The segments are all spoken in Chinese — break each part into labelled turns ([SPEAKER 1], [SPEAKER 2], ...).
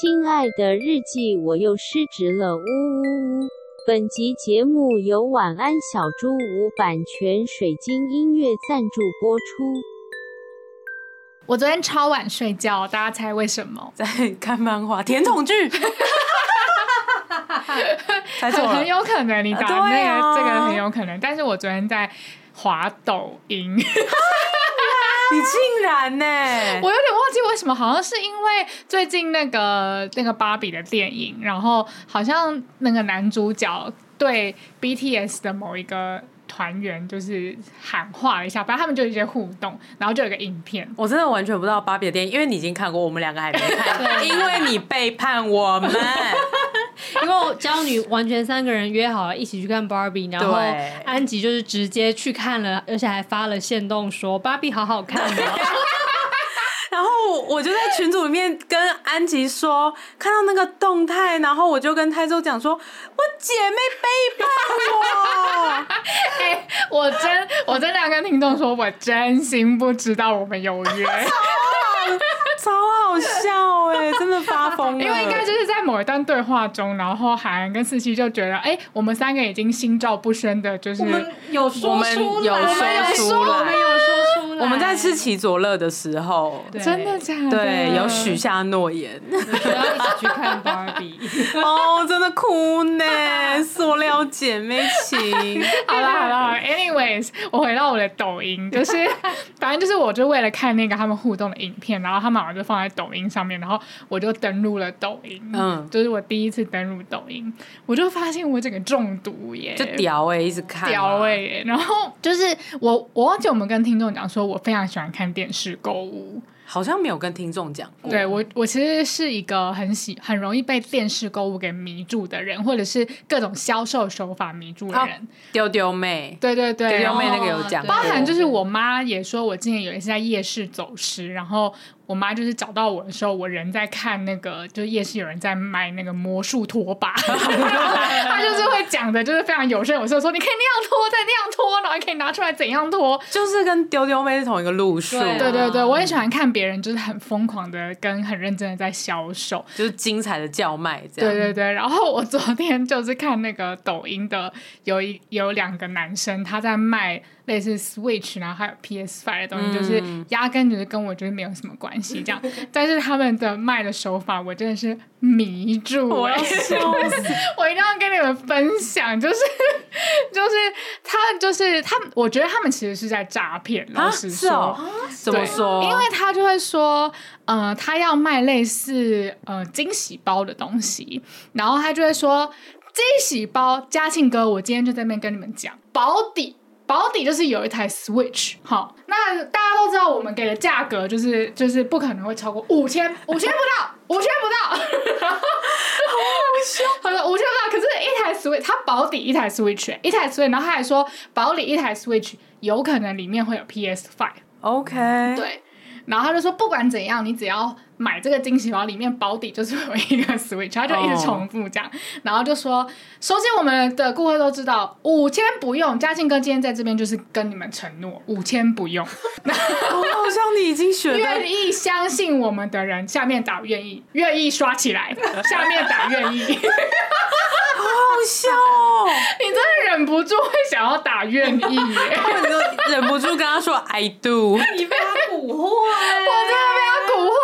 [SPEAKER 1] 亲爱的日记，我又失职了，呜呜呜！本集节目由晚安小猪屋版权水晶音乐赞助播出。
[SPEAKER 2] 我昨天超晚睡觉，大家猜为什么？
[SPEAKER 3] 在看漫画、甜筒剧。
[SPEAKER 2] 猜错了，很有可能你答那个、啊、这个很有可能，但是我昨天在滑抖音。
[SPEAKER 3] 你竟然呢？
[SPEAKER 2] 我有点忘记为什么，好像是因为最近那个那个芭比的电影，然后好像那个男主角对 BTS 的某一个团员就是喊话了一下，反正他们就有一些互动，然后就有一个影片。
[SPEAKER 3] 我真的完全不知道芭比的电影，因为你已经看过，我们两个还没看，因为你背叛我们。
[SPEAKER 4] 因为我骄女完全三个人约好了一起去看芭比，然后安吉就是直接去看了，而且还发了线动说芭比好好看的。
[SPEAKER 3] 然后我就在群组里面跟安吉说，看到那个动态，然后我就跟泰州讲说，我姐妹背叛我。
[SPEAKER 2] 哎、欸，我真我真的要跟听众说，我真心不知道我们有约。
[SPEAKER 3] 超好笑哎、欸，真的发疯了。
[SPEAKER 2] 因为应该就是在某一段对话中，然后海岸跟四七就觉得，哎、欸，我们三个已经心照不宣的，就是
[SPEAKER 4] 我们有说出来，
[SPEAKER 3] 我们有说出来，
[SPEAKER 4] 我们有说出来。
[SPEAKER 3] 我们在吃奇佐乐的时候，
[SPEAKER 2] 真的假的？
[SPEAKER 3] 对，有许下诺言，
[SPEAKER 4] 要一起去看芭比。
[SPEAKER 3] 哦，真的哭呢，塑料姐妹情。
[SPEAKER 2] 好了好了，anyways，我回到我的抖音，就是 反正就是我就为了看那个他们互动的影片，然后他们。就放在抖音上面，然后我就登录了抖音，嗯，就是我第一次登录抖音，我就发现我整个中毒耶，
[SPEAKER 3] 就屌哎、欸，一直看、啊、
[SPEAKER 2] 屌哎、欸，然后就是我我忘记我们跟听众讲说，我非常喜欢看电视购物。
[SPEAKER 3] 好像没有跟听众讲过。
[SPEAKER 2] 对我，我其实是一个很喜、很容易被电视购物给迷住的人，或者是各种销售手法迷住的人。
[SPEAKER 3] 丢丢妹，
[SPEAKER 2] 对对对，
[SPEAKER 3] 丢丢妹那个有讲，
[SPEAKER 2] 包含就是我妈也说，我之前有一次在夜市走失，然后我妈就是找到我的时候，我人在看那个，就是夜市有人在卖那个魔术拖把，她就是会讲的，就是非常有声有色，说你可以那样拖，再那样拖，然后可以拿出来怎样拖，
[SPEAKER 3] 就是跟丢丢妹是同一个路数。
[SPEAKER 2] 对，对对对，我也喜欢看别。别人就是很疯狂的跟很认真的在销售，
[SPEAKER 3] 就是精彩的叫卖这样。
[SPEAKER 2] 对对对，然后我昨天就是看那个抖音的，有一有两个男生他在卖。类似 Switch，然后还有 PS Five 的东西，嗯、就是压根就是跟我觉得没有什么关系这样。但是他们的卖的手法，我真的是迷住我要笑 我一定要跟你们分享，就是 就是他就是他，我觉得他们其实是在诈骗。老实说，
[SPEAKER 3] 哦、怎么说？
[SPEAKER 2] 因为他就会说，呃，他要卖类似呃惊喜包的东西，然后他就会说惊喜包，嘉庆哥，我今天就在那边跟你们讲保底。保底就是有一台 Switch，好，那大家都知道我们给的价格就是就是不可能会超过五千，五千不到，五千不到，好笑，他说五千不到，可是一台 Switch，他保底一台 Switch，一台 Switch，然后他还说保底一台 Switch 有可能里面会有 PS Five，OK，、对，然后他就说不管怎样，你只要。买这个惊喜包里面保底就是有一个 Switch，他就一直重复这样，oh. 然后就说，首先我们的顾客都知道五千不用，嘉庆哥今天在这边就是跟你们承诺五千不用。
[SPEAKER 3] 好像你已经选
[SPEAKER 2] 愿意相信我们的人，下面打愿意，愿意刷起来，下面打愿意。
[SPEAKER 3] 好好笑哦！
[SPEAKER 2] 你真的忍不住会想要打愿意耶，
[SPEAKER 3] 然后你就忍不住跟他说 I do。
[SPEAKER 4] 你被他蛊惑，我
[SPEAKER 2] 真的被他蛊惑。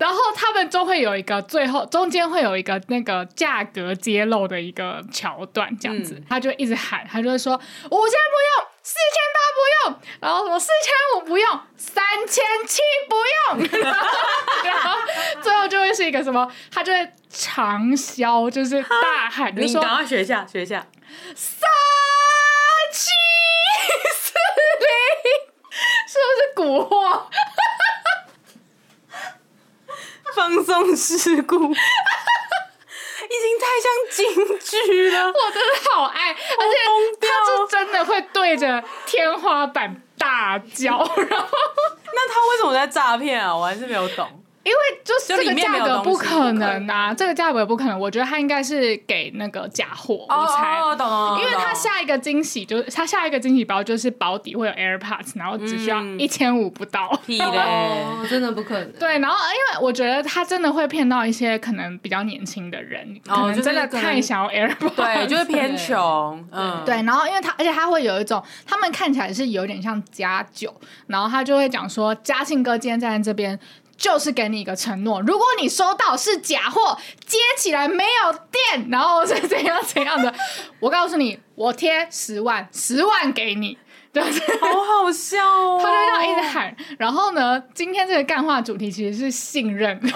[SPEAKER 2] 然后，他们就会有一个最后中间会有一个那个价格揭露的一个桥段，这样子，嗯、他就一直喊，他就会说五千不用，四千八不用，然后什么四千五不用，三千七不用，然后最后就会是一个什么，他就会长啸，就是大喊，
[SPEAKER 3] 你赶快学一下，学一下，
[SPEAKER 2] 三七四零，是不是蛊惑？
[SPEAKER 3] 放送事故，已经太像京剧了。
[SPEAKER 2] 我真的好爱，而且他是真的会对着天花板大叫。然后，
[SPEAKER 3] 那他为什么在诈骗啊？我还是没有懂。
[SPEAKER 2] 因为就是这个价格不可能啊，
[SPEAKER 3] 这
[SPEAKER 2] 个价格不可能。我觉得他应该是给那个假货，我猜。
[SPEAKER 3] 哦，懂了。
[SPEAKER 2] 因为他下一个惊喜就是他下一个惊喜包就是保底会有 AirPods，然后只需要一千五不到。
[SPEAKER 3] 屁嘞，
[SPEAKER 4] 真的不可能。
[SPEAKER 2] 对，然后因为我觉得他真的会骗到一些可能比较年轻的人，可能真的太想要 AirPods，
[SPEAKER 3] 对，就是偏穷。嗯，
[SPEAKER 2] 对。然后因为他而且他会有一种，他们看起来是有点像加酒，然后他就会讲说嘉庆哥今天站在这边。就是给你一个承诺，如果你收到是假货，接起来没有电，然后是怎样 怎样的，我告诉你，我贴十万，十万给你，对，
[SPEAKER 3] 好好笑哦。
[SPEAKER 2] 他就这样一直喊，然后呢，今天这个干话主题其实是信任。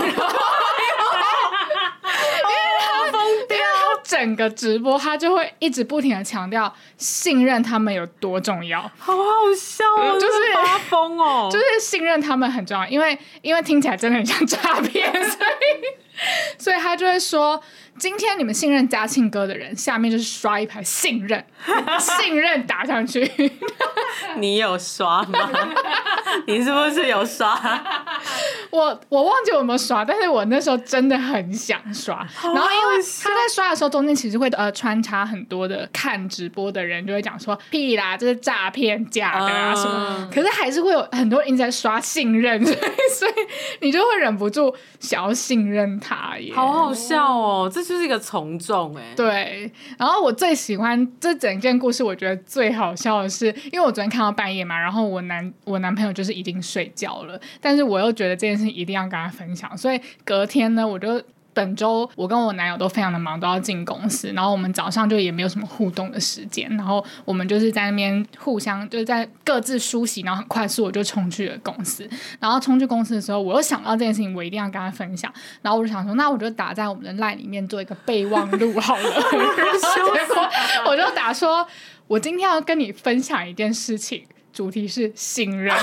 [SPEAKER 2] 整个直播，他就会一直不停的强调信任他们有多重要，
[SPEAKER 3] 好好笑哦，就是发疯哦，
[SPEAKER 2] 就是信任他们很重要，因为因为听起来真的很像诈骗，所以 所以他就会说。今天你们信任嘉庆哥的人，下面就是刷一排信任，信任打上去。
[SPEAKER 3] 你有刷吗？你是不是有刷？
[SPEAKER 2] 我我忘记我有没有刷，但是我那时候真的很想刷。然后因为他在刷的时候，中间其实会呃穿插很多的看直播的人就会讲说屁啦，这是诈骗假的啊什么。嗯、可是还是会有很多人在刷信任，所以所以你就会忍不住想要信任他耶。
[SPEAKER 3] 好好笑哦，这。就是一个从众哎，
[SPEAKER 2] 对。然后我最喜欢这整件故事，我觉得最好笑的是，因为我昨天看到半夜嘛，然后我男我男朋友就是已经睡觉了，但是我又觉得这件事情一定要跟他分享，所以隔天呢，我就。本周我跟我男友都非常的忙，都要进公司，然后我们早上就也没有什么互动的时间，然后我们就是在那边互相就是在各自梳洗，然后很快速我就冲去了公司，然后冲去公司的时候，我又想到这件事情，我一定要跟他分享，然后我就想说，那我就打在我们的 LINE 里面做一个备忘录好了，结果我就打说，我今天要跟你分享一件事情，主题是信任。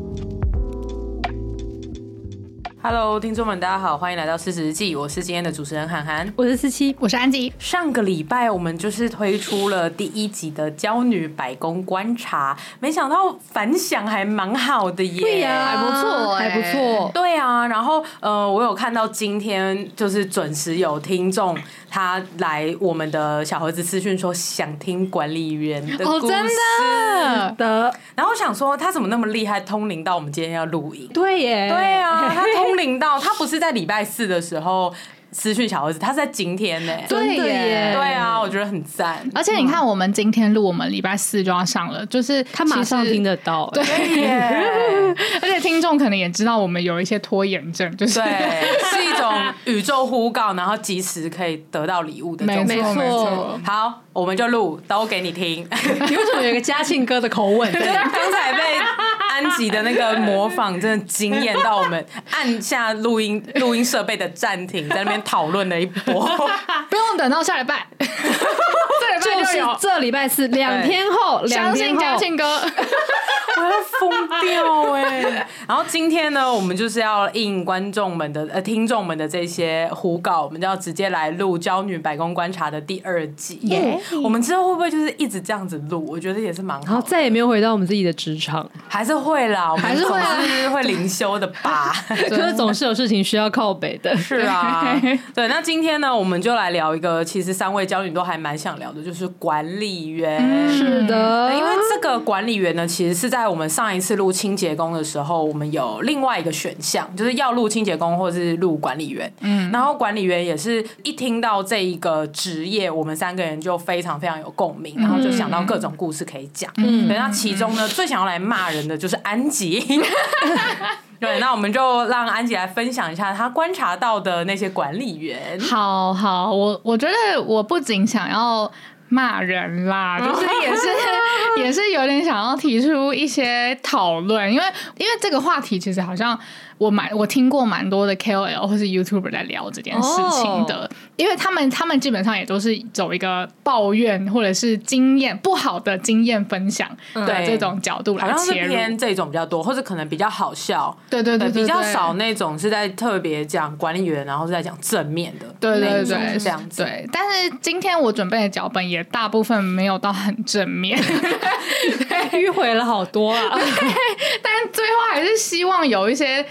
[SPEAKER 3] Hello，听众们，大家好，欢迎来到四十日记，我是今天的主持人涵涵，
[SPEAKER 4] 我是思琪，
[SPEAKER 2] 我是安吉。
[SPEAKER 3] 上个礼拜我们就是推出了第一集的娇女百工观察，没想到反响还蛮好的耶，
[SPEAKER 4] 对呀、啊，还不错，还不错，
[SPEAKER 3] 对啊。然后呃，我有看到今天就是准时有听众他来我们的小盒子私讯说想听管理员的故事，哦、真的的。然后我想说他怎么那么厉害，通灵到我们今天要录影？
[SPEAKER 4] 对耶，
[SPEAKER 3] 对啊，他通。领到他不是在礼拜四的时候私讯小儿子，他是在今天呢、欸。
[SPEAKER 2] 对耶，
[SPEAKER 3] 对啊，我觉得很赞。
[SPEAKER 2] 而且你看，我们今天录，我们礼拜四就要上了，就是
[SPEAKER 4] 他马上听得到。
[SPEAKER 2] 对耶，而且听众可能也知道我们有一些拖延症，就是
[SPEAKER 3] 对，是一种宇宙呼告，然后及时可以得到礼物的。
[SPEAKER 2] 没错，没错。
[SPEAKER 3] 好，我们就录，都给你听。
[SPEAKER 4] 你为什么有一个嘉庆哥的口吻？
[SPEAKER 3] 对，刚才被。安吉的那个模仿真的惊艳到我们，按下录音录音设备的暂停，在那边讨论了一波。
[SPEAKER 2] 不用等到下礼拜，
[SPEAKER 4] 这礼拜就是这礼拜四，两天后，两天后，
[SPEAKER 2] 相信嘉庆哥。
[SPEAKER 3] 我要疯掉哎、欸！然后今天呢，我们就是要应观众们的呃听众们的这些呼告，我们就要直接来录《娇女白宫观察》的第二集。耶！Yeah. 我们之后会不会就是一直这样子录？我觉得也是蛮好。
[SPEAKER 4] 再也没有回到我们自己的职场，
[SPEAKER 3] 还是会啦，我们还是会是会灵修的吧？
[SPEAKER 4] 就是总是有事情需要靠北的。
[SPEAKER 3] 是啊，对。那今天呢，我们就来聊一个，其实三位骄女都还蛮想聊的，就是管理员。
[SPEAKER 4] 嗯、是的，
[SPEAKER 3] 因为这个管理员呢，其实是在我们上一次录清洁工的时候，我们有另外一个选项，就是要录清洁工或者是录管理员。嗯，然后管理员也是一听到这一个职业，我们三个人就非常非常有共鸣，然后就想到各种故事可以讲。嗯，对，那其中呢，最想要来骂人的就是安吉。对，那我们就让安吉来分享一下他观察到的那些管理员。
[SPEAKER 2] 好好，我我觉得我不仅想要。骂人啦，就是也是 也是有点想要提出一些讨论，因为因为这个话题其实好像我蛮我听过蛮多的 KOL 或是 YouTuber 在聊这件事情的，哦、因为他们他们基本上也都是走一个抱怨或者是经验不好的经验分享的这种角度来切入，好像是
[SPEAKER 3] 偏这种比较多，或者可能比较好笑，
[SPEAKER 2] 对对对，对，对，对，
[SPEAKER 3] 比较少那种是在特别讲管理员，然后是在讲正面的，
[SPEAKER 2] 对对对，对，
[SPEAKER 3] 这样子。
[SPEAKER 2] 对，但是今天我准备的脚本也大部分没有到很正面，
[SPEAKER 4] 迂回了好多啊，
[SPEAKER 2] 但最后还是希望有一些。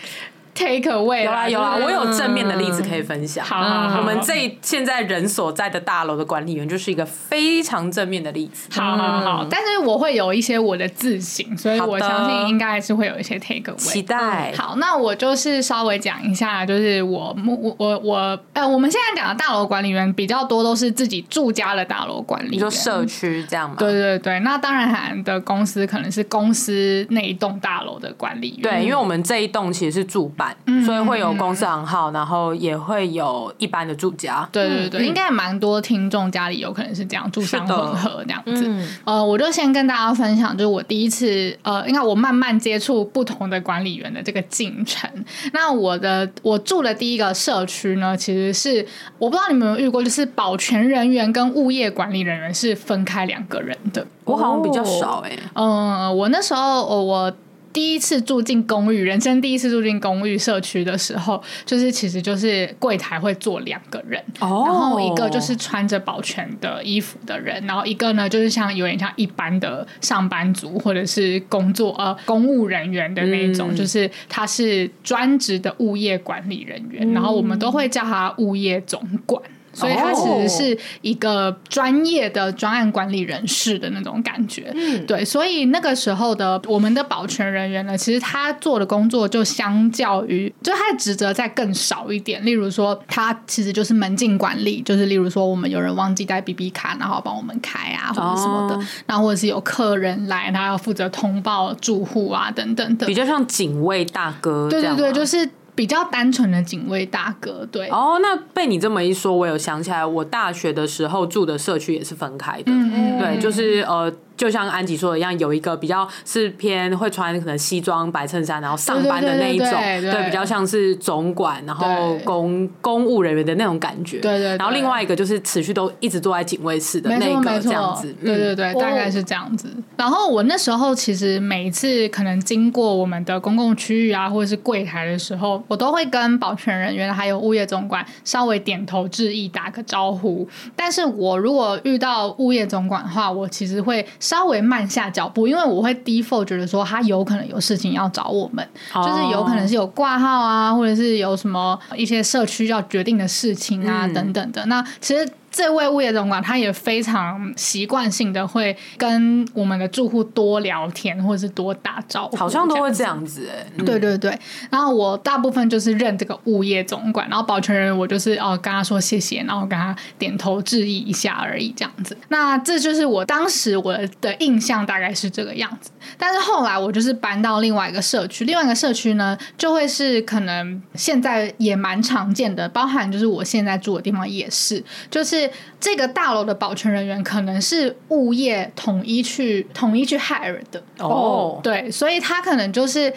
[SPEAKER 2] Take away
[SPEAKER 3] 有啦有啦，我有正面的例子可以分享。
[SPEAKER 2] 好，
[SPEAKER 3] 我们这现在人所在的大楼的管理员就是一个非常正面的例子。
[SPEAKER 2] 好好好，但是我会有一些我的自省，所以我相信应该还是会有一些 take away。
[SPEAKER 3] 期待。
[SPEAKER 2] 好，那我就是稍微讲一下，就是我我我我呃，我们现在讲的大楼管理员比较多都是自己住家的大楼管理员，
[SPEAKER 3] 你说社区这样吗？
[SPEAKER 2] 对对对，那当然还的公司可能是公司那一栋大楼的管理员。
[SPEAKER 3] 对，因为我们这一栋其实是住办。嗯，所以会有公司行号，然后也会有一般的住家。
[SPEAKER 2] 对对对，应该也蛮多听众家里有可能是这样住商混合这样子。嗯、呃，我就先跟大家分享，就是我第一次呃，应该我慢慢接触不同的管理员的这个进程。那我的我住的第一个社区呢，其实是我不知道你们有没有遇过，就是保全人员跟物业管理人员是分开两个人的。
[SPEAKER 3] 我好像比较少哎、欸。
[SPEAKER 2] 嗯、呃，我那时候我。第一次住进公寓，人生第一次住进公寓社区的时候，就是其实就是柜台会坐两个人，oh. 然后一个就是穿着保全的衣服的人，然后一个呢就是像有点像一般的上班族或者是工作呃公务人员的那种，嗯、就是他是专职的物业管理人员，嗯、然后我们都会叫他物业总管。所以他其实是一个专业的专案管理人士的那种感觉，嗯，对。所以那个时候的我们的保全人员呢，其实他做的工作就相较于，就他的职责再更少一点。例如说，他其实就是门禁管理，就是例如说我们有人忘记带 BB 卡，然后帮我们开啊，或者什么的。哦、然后或者是有客人来，他要负责通报住户啊，等等的，
[SPEAKER 3] 比较像警卫大哥。
[SPEAKER 2] 对对对，就是。比较单纯的警卫大哥，对。
[SPEAKER 3] 哦，那被你这么一说，我有想起来，我大学的时候住的社区也是分开的。对，就是呃。就像安吉说的一样，有一个比较是偏会穿可能西装白衬衫，然后上班的那一种，对，比较像是总管，然后公公务人员的那种感觉。对，对对。然后另外一个就是持续都一直坐在警卫室的那个这样子。
[SPEAKER 2] 对对对，大概是这样子。然后我那时候其实每一次可能经过我们的公共区域啊，或者是柜台的时候，我都会跟保全人员还有物业总管稍微点头致意，打个招呼。但是我如果遇到物业总管的话，我其实会。稍微慢下脚步，因为我会 default 觉得说他有可能有事情要找我们，oh. 就是有可能是有挂号啊，或者是有什么一些社区要决定的事情啊，嗯、等等的。那其实。这位物业总管他也非常习惯性的会跟我们的住户多聊天，或者是多打招呼，
[SPEAKER 3] 好像都会这样子哎。
[SPEAKER 2] 嗯、对对对，然后我大部分就是认这个物业总管，然后保全人我就是哦跟他说谢谢，然后跟他点头致意一下而已这样子。那这就是我当时我的印象大概是这个样子。但是后来我就是搬到另外一个社区，另外一个社区呢就会是可能现在也蛮常见的，包含就是我现在住的地方也是，就是。这个大楼的保全人员可能是物业统一去统一去 hire 的哦，oh. 对，所以他可能就是。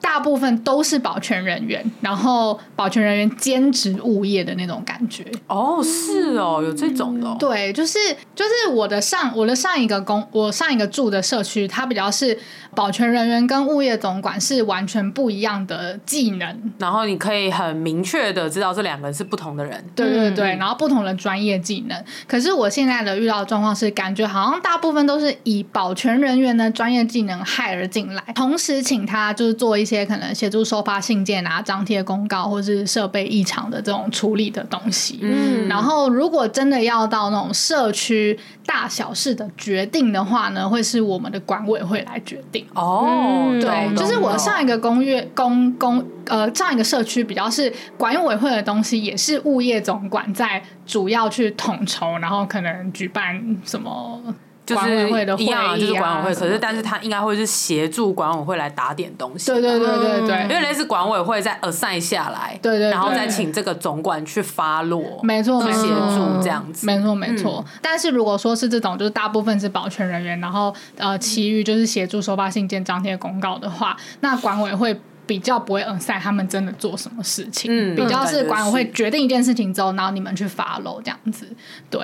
[SPEAKER 2] 大部分都是保全人员，然后保全人员兼职物业的那种感觉。
[SPEAKER 3] 哦，是哦，有这种的哦。
[SPEAKER 2] 对，就是就是我的上我的上一个工我上一个住的社区，它比较是保全人员跟物业总管是完全不一样的技能，
[SPEAKER 3] 然后你可以很明确的知道这两个人是不同的人。
[SPEAKER 2] 对对对，然后不同的专业技能。可是我现在的遇到的状况是，感觉好像大部分都是以保全人员的专业技能 hire 进来，同时请他就是做一些。些可能协助收发信件啊、张贴公告，或是设备异常的这种处理的东西。嗯，然后如果真的要到那种社区大小事的决定的话呢，会是我们的管委会来决定。
[SPEAKER 3] 哦，
[SPEAKER 2] 对，就是我上一个公寓公公呃上一个社区比较是管委会的东西，也是物业总管在主要去统筹，然后可能举办什么。
[SPEAKER 3] 就是一样，就是管委会，可是但是他应该会是协助管委会来打点东西。
[SPEAKER 2] 对对对对对，
[SPEAKER 3] 因为类似管委会再 assign 下来，
[SPEAKER 2] 对对，
[SPEAKER 3] 然后再请这个总管去发落，
[SPEAKER 2] 没错，
[SPEAKER 3] 协助这样子，
[SPEAKER 2] 没错没错。但是如果说是这种，就是大部分是保全人员，然后呃，其余就是协助收发信件、张贴公告的话，那管委会。比较不会 assign 他们真的做什么事情，
[SPEAKER 3] 嗯
[SPEAKER 2] 比较是管委会
[SPEAKER 3] 是
[SPEAKER 2] 决定一件事情之后，然后你们去 follow 这样子，对。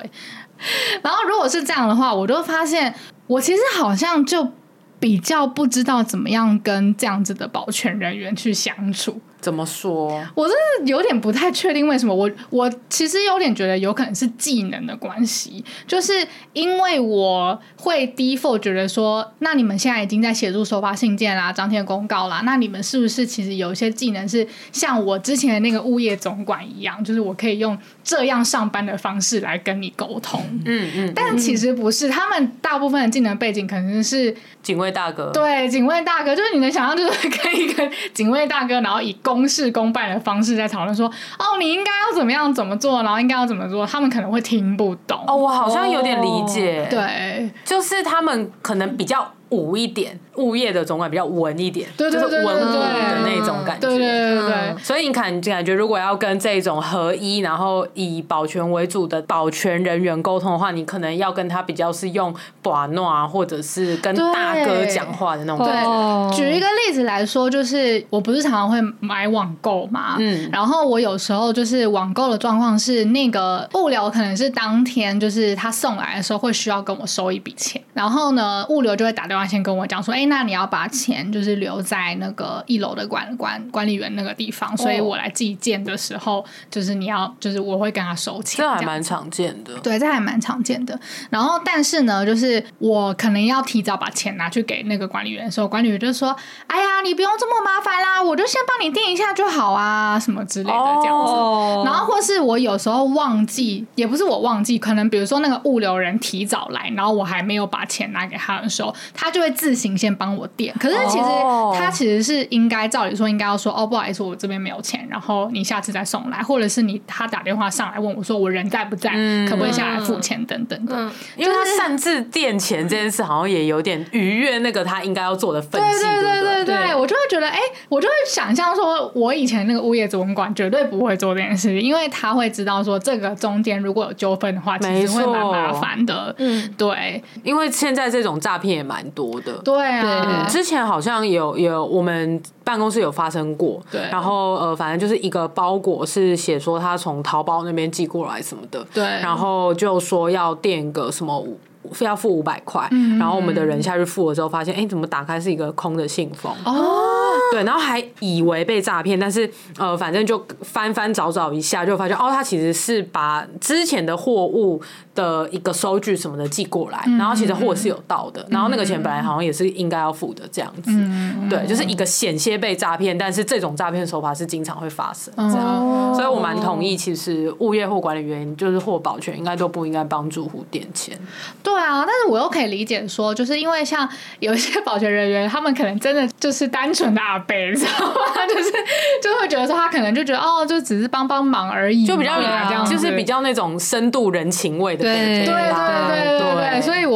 [SPEAKER 2] 然后如果是这样的话，我就发现我其实好像就比较不知道怎么样跟这样子的保全人员去相处。
[SPEAKER 3] 怎么说？
[SPEAKER 2] 我真的有点不太确定为什么我我其实有点觉得有可能是技能的关系，就是因为我会 default 觉得说，那你们现在已经在协助收发信件啦、张贴公告啦，那你们是不是其实有一些技能是像我之前的那个物业总管一样，就是我可以用这样上班的方式来跟你沟通？
[SPEAKER 3] 嗯嗯，
[SPEAKER 2] 但其实不是，他们大部分的技能背景可能是
[SPEAKER 3] 警卫大哥，
[SPEAKER 2] 对警卫大哥，就是你能想象，就是跟一个警卫大哥，然后以公事公办的方式在讨论说，哦，你应该要怎么样怎么做，然后应该要怎么做，他们可能会听不懂。
[SPEAKER 3] 哦，我好像有点理解，
[SPEAKER 2] 对，
[SPEAKER 3] 就是他们可能比较武一点，物业的总管比较文一点，
[SPEAKER 2] 对对对对
[SPEAKER 3] 就是文武
[SPEAKER 2] 对。
[SPEAKER 3] 的那种感
[SPEAKER 2] 觉，对对对
[SPEAKER 3] 对所以你感感觉，如果要跟这种合一，然后以保全为主的保全人员沟通的话，你可能要跟他比较是用把诺啊，或者是跟大哥讲话的那种
[SPEAKER 2] 对
[SPEAKER 3] 感觉。
[SPEAKER 4] 哦。
[SPEAKER 2] 举一个例子来说，就是我不是常常会买网购嘛，
[SPEAKER 3] 嗯。
[SPEAKER 2] 然后我有时候就是网购的状况是，那个物流可能是当天就是他送来的时候会需要跟我收一笔钱，然后呢，物流就会打电话先跟我讲说，哎，那你要把钱就是留在那个一楼的管管管理员那个地方，所以我来寄件的时候，就是你要就是我会跟他收
[SPEAKER 3] 钱，这
[SPEAKER 2] 还
[SPEAKER 3] 蛮常见的。
[SPEAKER 2] 对，这还蛮常见的。然后，但是呢，就是我可能要提早把钱拿去给那个管理员的时候，管理员就说：“哎呀，你不用这么麻烦啦，我就先帮你订一下就好啊，什么之类的这样子。
[SPEAKER 4] 哦
[SPEAKER 2] 然后，或是我有时候忘记，也不是我忘记，可能比如说那个物流人提早来，然后我还没有把钱拿给他的时候，他就会自行先帮我垫。可是其
[SPEAKER 3] 哦
[SPEAKER 2] 实他其实是应该照理说应该要说：“哦，不好意思，我这边没有钱，然后你下次再送来，或者是你他打电话上来问我说我人在不在，可不可以下来付钱等等的。
[SPEAKER 4] 嗯，
[SPEAKER 3] 因为他擅自垫钱这件事，好像也有点逾越那个他应该要做的分
[SPEAKER 2] 对
[SPEAKER 3] 际，
[SPEAKER 2] 对
[SPEAKER 3] 对对？
[SPEAKER 2] 对对，我就会觉得，哎、我就会想象说，我以前那个物业主管绝对不会做这件事情，因为他会知道说，这个中间如果有纠纷的话，其实会蛮麻烦的。嗯，对，
[SPEAKER 3] 因为现在这种诈骗也蛮多的。
[SPEAKER 2] 对啊，
[SPEAKER 3] 之前好像有有我们办公室有发生过，
[SPEAKER 2] 对。
[SPEAKER 3] 然后呃，反正就是一个包裹是写说他从淘宝那边寄过来什么的，
[SPEAKER 2] 对。
[SPEAKER 3] 然后就说要垫个什么五要付五百块，然后我们的人下去付了之后，发现哎，怎么打开是一个空的信封
[SPEAKER 2] 哦，
[SPEAKER 3] 对，然后还以为被诈骗，但是呃，反正就翻翻找找一下，就发现哦，他其实是把之前的货物的一个收据什么的寄过来，然后其实货是有到的，然后那个钱本来好像也是应该要付的这样子，对，就是一个险些被诈骗，但是这种诈骗手法是经常会发生这样，所以我蛮同意，其实物业或管理员就是或保全应该都不应该帮住户垫钱，
[SPEAKER 2] 对啊，但是我又可以理解说，就是因为像有一些保全人员，他们可能真的就是单纯的阿贝，你知道吗？就是就会觉得说他可能就觉得哦，就只是帮帮忙而已，
[SPEAKER 3] 就比
[SPEAKER 2] 较这样
[SPEAKER 3] 就是比较那种深度人情味的
[SPEAKER 2] 对对对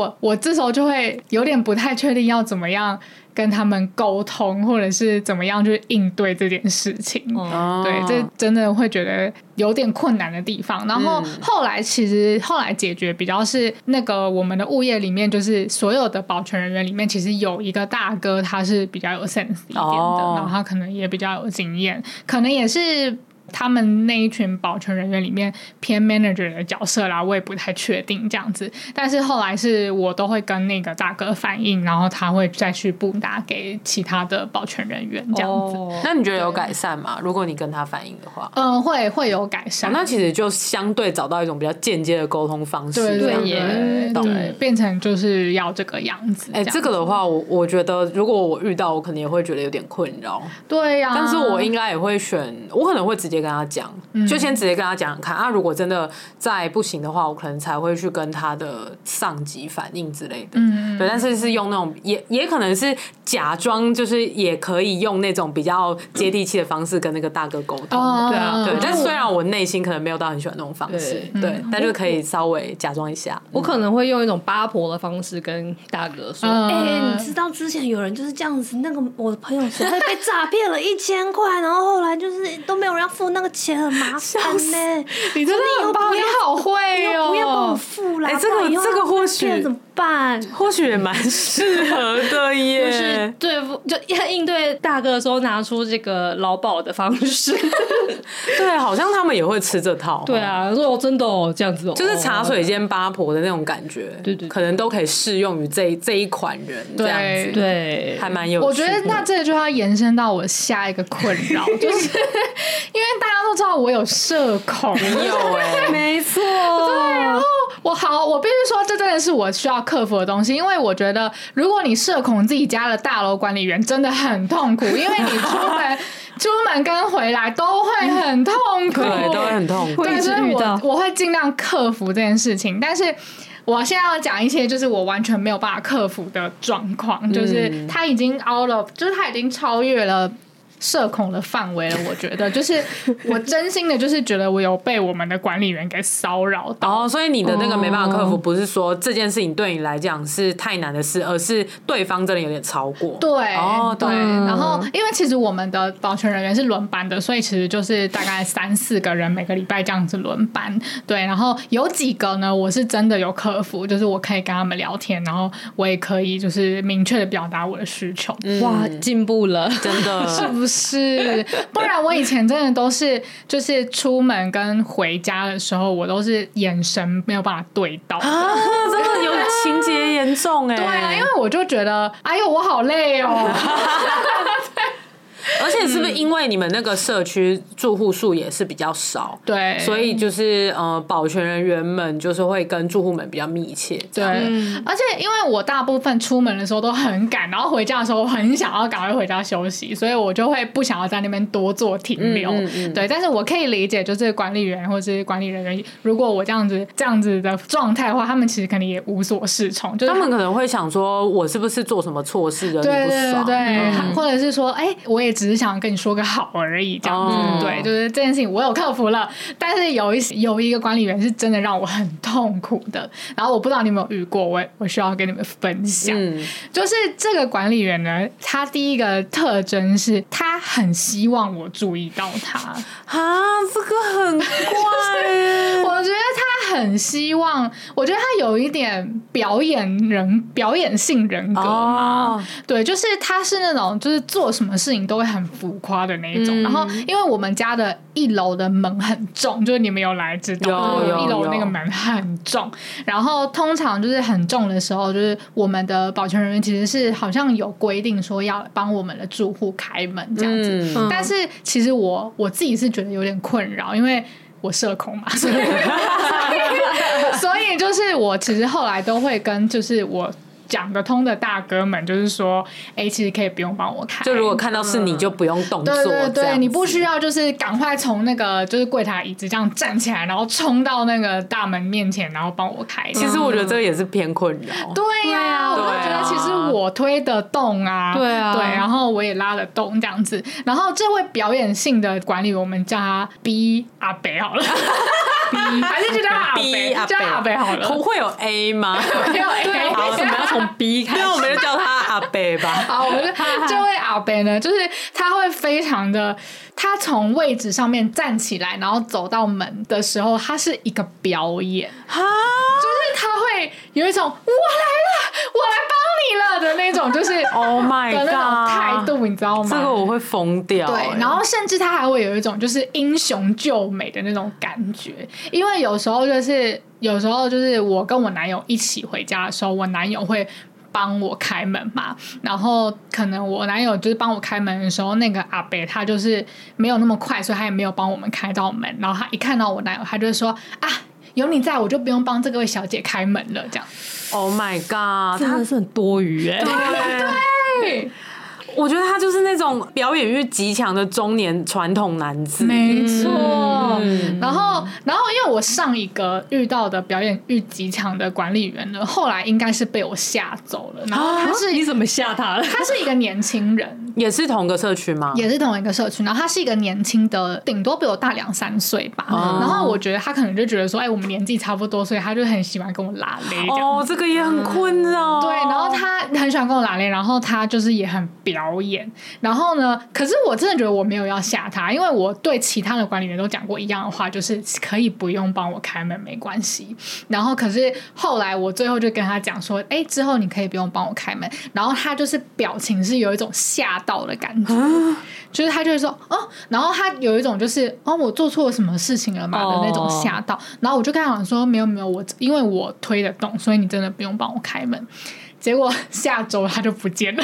[SPEAKER 2] 我我这时候就会有点不太确定要怎么样跟他们沟通，或者是怎么样去应对这件事情。
[SPEAKER 3] 哦
[SPEAKER 2] 对，这真的会觉得有点困难的地方。然后后来其实后来解决比较是那个我们的物业里面，就是所有的保全人员里面，其实有一个大哥，他是比较有 sense 一点的，
[SPEAKER 3] 哦
[SPEAKER 2] 然后他可能也比较有经验，可能也是。他们那一群保全人员里面偏 manager 的角色啦，我也不太确定这样子。但是后来是我都会跟那个大哥反映，然后他会再去布达给其他的保全人员这样子。
[SPEAKER 4] 哦
[SPEAKER 3] 那你觉得有改善吗？如果你跟他反映的话，
[SPEAKER 2] 嗯，会会有改善。
[SPEAKER 3] 哦那其实就相对找到一种比较间接的沟通方式。对对
[SPEAKER 2] 对
[SPEAKER 3] 懂
[SPEAKER 2] 对，变成就是要这个样子。
[SPEAKER 3] 哎、
[SPEAKER 2] 样
[SPEAKER 3] 这个的话，我我觉得如果我遇到，我可能也会觉得有点困扰。
[SPEAKER 2] 对呀、
[SPEAKER 3] 但是我应该也会选，我可能会直接跟他讲，就先直接跟他讲讲看啊。如果真的再不行的话，我可能才会去跟他的上级反映之类的。
[SPEAKER 2] 嗯
[SPEAKER 3] 对，但是是用那种也也可能是假装，就是也可以用那种比较接地气的方式跟那个大哥沟通。
[SPEAKER 2] 哦
[SPEAKER 4] 对啊
[SPEAKER 3] 对，
[SPEAKER 2] 嗯
[SPEAKER 3] 但虽然我内心可能没有到很喜欢那种方式，
[SPEAKER 4] 对
[SPEAKER 3] 对，但就可以稍微假装一下。
[SPEAKER 4] 我可能会用一种八婆的方式跟大哥说：“
[SPEAKER 2] 嗯
[SPEAKER 5] 哎、你知道之前有人就是这样子，那个我的朋友说他被诈骗了一千块，然后后来就是都没有人要付那个钱，很麻烦呢、
[SPEAKER 2] 你真的很棒，你好
[SPEAKER 5] 你
[SPEAKER 2] 会
[SPEAKER 5] 哦不要帮我
[SPEAKER 2] 哦。
[SPEAKER 5] 付啦，
[SPEAKER 3] 哎这个
[SPEAKER 5] 这个
[SPEAKER 3] 或
[SPEAKER 5] 许怎么
[SPEAKER 6] 办？
[SPEAKER 3] 或许也蛮适合的耶。
[SPEAKER 4] 就是对付就要应对大哥的时候，拿出这个劳保的方式。
[SPEAKER 3] 对，好像他们也会吃这套。
[SPEAKER 4] 对啊，说真的哦，这样子哦，
[SPEAKER 3] 就是茶水间八婆的那种感觉。对对，可能都可以适用于这这一款人这样子。
[SPEAKER 4] 对，
[SPEAKER 3] 还蛮有趣。
[SPEAKER 2] 我觉得那这个就要延伸到我下一个困扰，就是因为大家都知道我有社恐，
[SPEAKER 3] 你有哎，
[SPEAKER 4] 没错。
[SPEAKER 2] 对，然后我好，我必须说，这真的是我需要克服的东西，因为我觉得，如果你社恐自己家的大楼管理员真的很痛苦，因为你出门、出门跟回来都会很痛苦，
[SPEAKER 3] 对，都会很痛苦。
[SPEAKER 2] 对，所以我我会尽量克服这件事情，但是我现在要讲一些就是我完全没有办法克服的状况，就是他已经 out of，就是他已经超越了。社恐的范围了，我觉得就是我真心的，就是觉得我有被我们的管理员给骚扰到。
[SPEAKER 3] 哦，所以你的那个没办法克服，不是说这件事情对你来讲是太难的事，而是对方真的有点超过。
[SPEAKER 2] 对，
[SPEAKER 3] 哦，对。
[SPEAKER 2] 然后，因为其实我们的保全人员是轮班的，所以其实就是大概三四个人每个礼拜这样子轮班。对，然后有几个呢，我是真的有克服，就是我可以跟他们聊天，然后我也可以就是明确的表达我的需求。
[SPEAKER 3] 嗯、
[SPEAKER 4] 哇，进步了，
[SPEAKER 3] 真的
[SPEAKER 2] 是不是？是，不然我以前真的都是，就是出门跟回家的时候，我都是眼神没有办法对到，
[SPEAKER 3] 啊，真的有情节严重哎。
[SPEAKER 2] 对啊，因为我就觉得，哎呦，我好累哦。
[SPEAKER 3] 而且是不是因为你们那个社区住户数也是比较少，
[SPEAKER 2] 对，
[SPEAKER 3] 所以就是呃，保全人员们就是会跟住户们比较密切，
[SPEAKER 2] 对。而且因为我大部分出门的时候都很赶，然后回家的时候我很想要赶快回家休息，所以我就会不想要在那边多做停留，对。但是我可以理解，就是管理员或者是管理人员，如果我这样子这样子的状态的话，他们其实肯定也无所适从，就是
[SPEAKER 3] 他们可能会想说，我是不是做什么错事的？
[SPEAKER 2] 对对对对，或者是说，哎，我也。只是想跟你说个好而已，这样子、oh. 对，就是这件事情我有克服了。但是有一有一个管理员是真的让我很痛苦的，然后我不知道你有没有遇过，我我需要跟你们分享。嗯、就是这个管理员呢，他第一个特征是他很希望我注意到他
[SPEAKER 3] 啊，这个很怪。
[SPEAKER 2] 我觉得他很希望，我觉得他有一点表演人表演性人格嘛，oh. 对，就是他是那种就是做什么事情都会。很浮夸的那一种，嗯、然后因为我们家的一楼的门很重，就是你们有来知道，就是一楼那个门很重，然后通常就是很重的时候，就是我们的保全人员其实是好像有规定说要帮我们的住户开门这样子，嗯、但是其实我我自己是觉得有点困扰，因为我社恐嘛，所以，所以就是我其实后来都会跟就是我。讲得通的大哥们，就是说，哎、欸，其实可以不用帮我开。
[SPEAKER 3] 就如果看到是你就不用动作，对对对，
[SPEAKER 2] 你不需要就是赶快从那个就是柜台椅子这样站起来，然后冲到那个大门面前，然后帮我开。
[SPEAKER 3] 其实我觉得这个也是偏困扰。
[SPEAKER 2] 对呀、啊，我就觉得其实我推得动啊，
[SPEAKER 4] 对啊，
[SPEAKER 2] 对，然后我也拉得动这样子。然后这位表演性的管理，我们叫他 B 阿北好了。B 还是就叫阿北，叫阿北好了。
[SPEAKER 3] 不会有 A 吗？
[SPEAKER 2] 没有 A，
[SPEAKER 4] 好，我们要从 B 开始。
[SPEAKER 3] 那我们就叫他阿北吧。
[SPEAKER 2] 好，我们就这位阿北呢，就是他会非常的，他从位置上面站起来，然后走到门的时候，他是一个表演哈，就是他会有一种我来了，我来帮你了的那种，就是
[SPEAKER 3] Oh my God
[SPEAKER 2] 的那种态度，你知道吗？
[SPEAKER 3] 这个我会疯掉。
[SPEAKER 2] 对，然后甚至他还会有一种就是英雄救美的那种感觉。因为有时候就是有时候就是我跟我男友一起回家的时候，我男友会帮我开门嘛，然后可能我男友就是帮我开门的时候，那个阿伯他就是没有那么快，所以他也没有帮我们开到门。然后他一看到我男友，他就说啊，有你在我就不用帮这个位小姐开门了，这样。
[SPEAKER 3] Oh my god，
[SPEAKER 4] 真的是很多余哎，
[SPEAKER 2] 对对。
[SPEAKER 3] 我觉得他就是那种表演欲极强的中年传统男子，
[SPEAKER 2] 没错。嗯、然后，然后，因为我上一个遇到的表演欲极强的管理员呢，后来应该是被我吓走了。然后他是、
[SPEAKER 4] 啊、你怎么吓他了？
[SPEAKER 2] 他是一个年轻人，
[SPEAKER 3] 也是同个社区吗？
[SPEAKER 2] 也是同一个社区。然后他是一个年轻的，顶多比我大两三岁吧。哦、然后我觉得他可能就觉得说，哎，我们年纪差不多，所以他就很喜欢跟我拉勒。
[SPEAKER 3] 哦，这个也很困扰。
[SPEAKER 2] 对，然后他很喜欢跟我拉勒，然后他就是也很表。表演。然后呢，可是我真的觉得我没有要吓他，因为我对其他的管理员都讲过一样的话，就是可以不用帮我开门，没关系。然后可是后来我最后就跟他讲说，哎，之后你可以不用帮我开门。然后他就是表情是有一种吓到的感觉，就是他就会说哦，然后他有一种就是哦，我做错了什么事情了嘛的那种吓到。然后我就跟他讲说，没有没有，我因为我推得动，所以你真的不用帮我开门。结果下周他就不见了。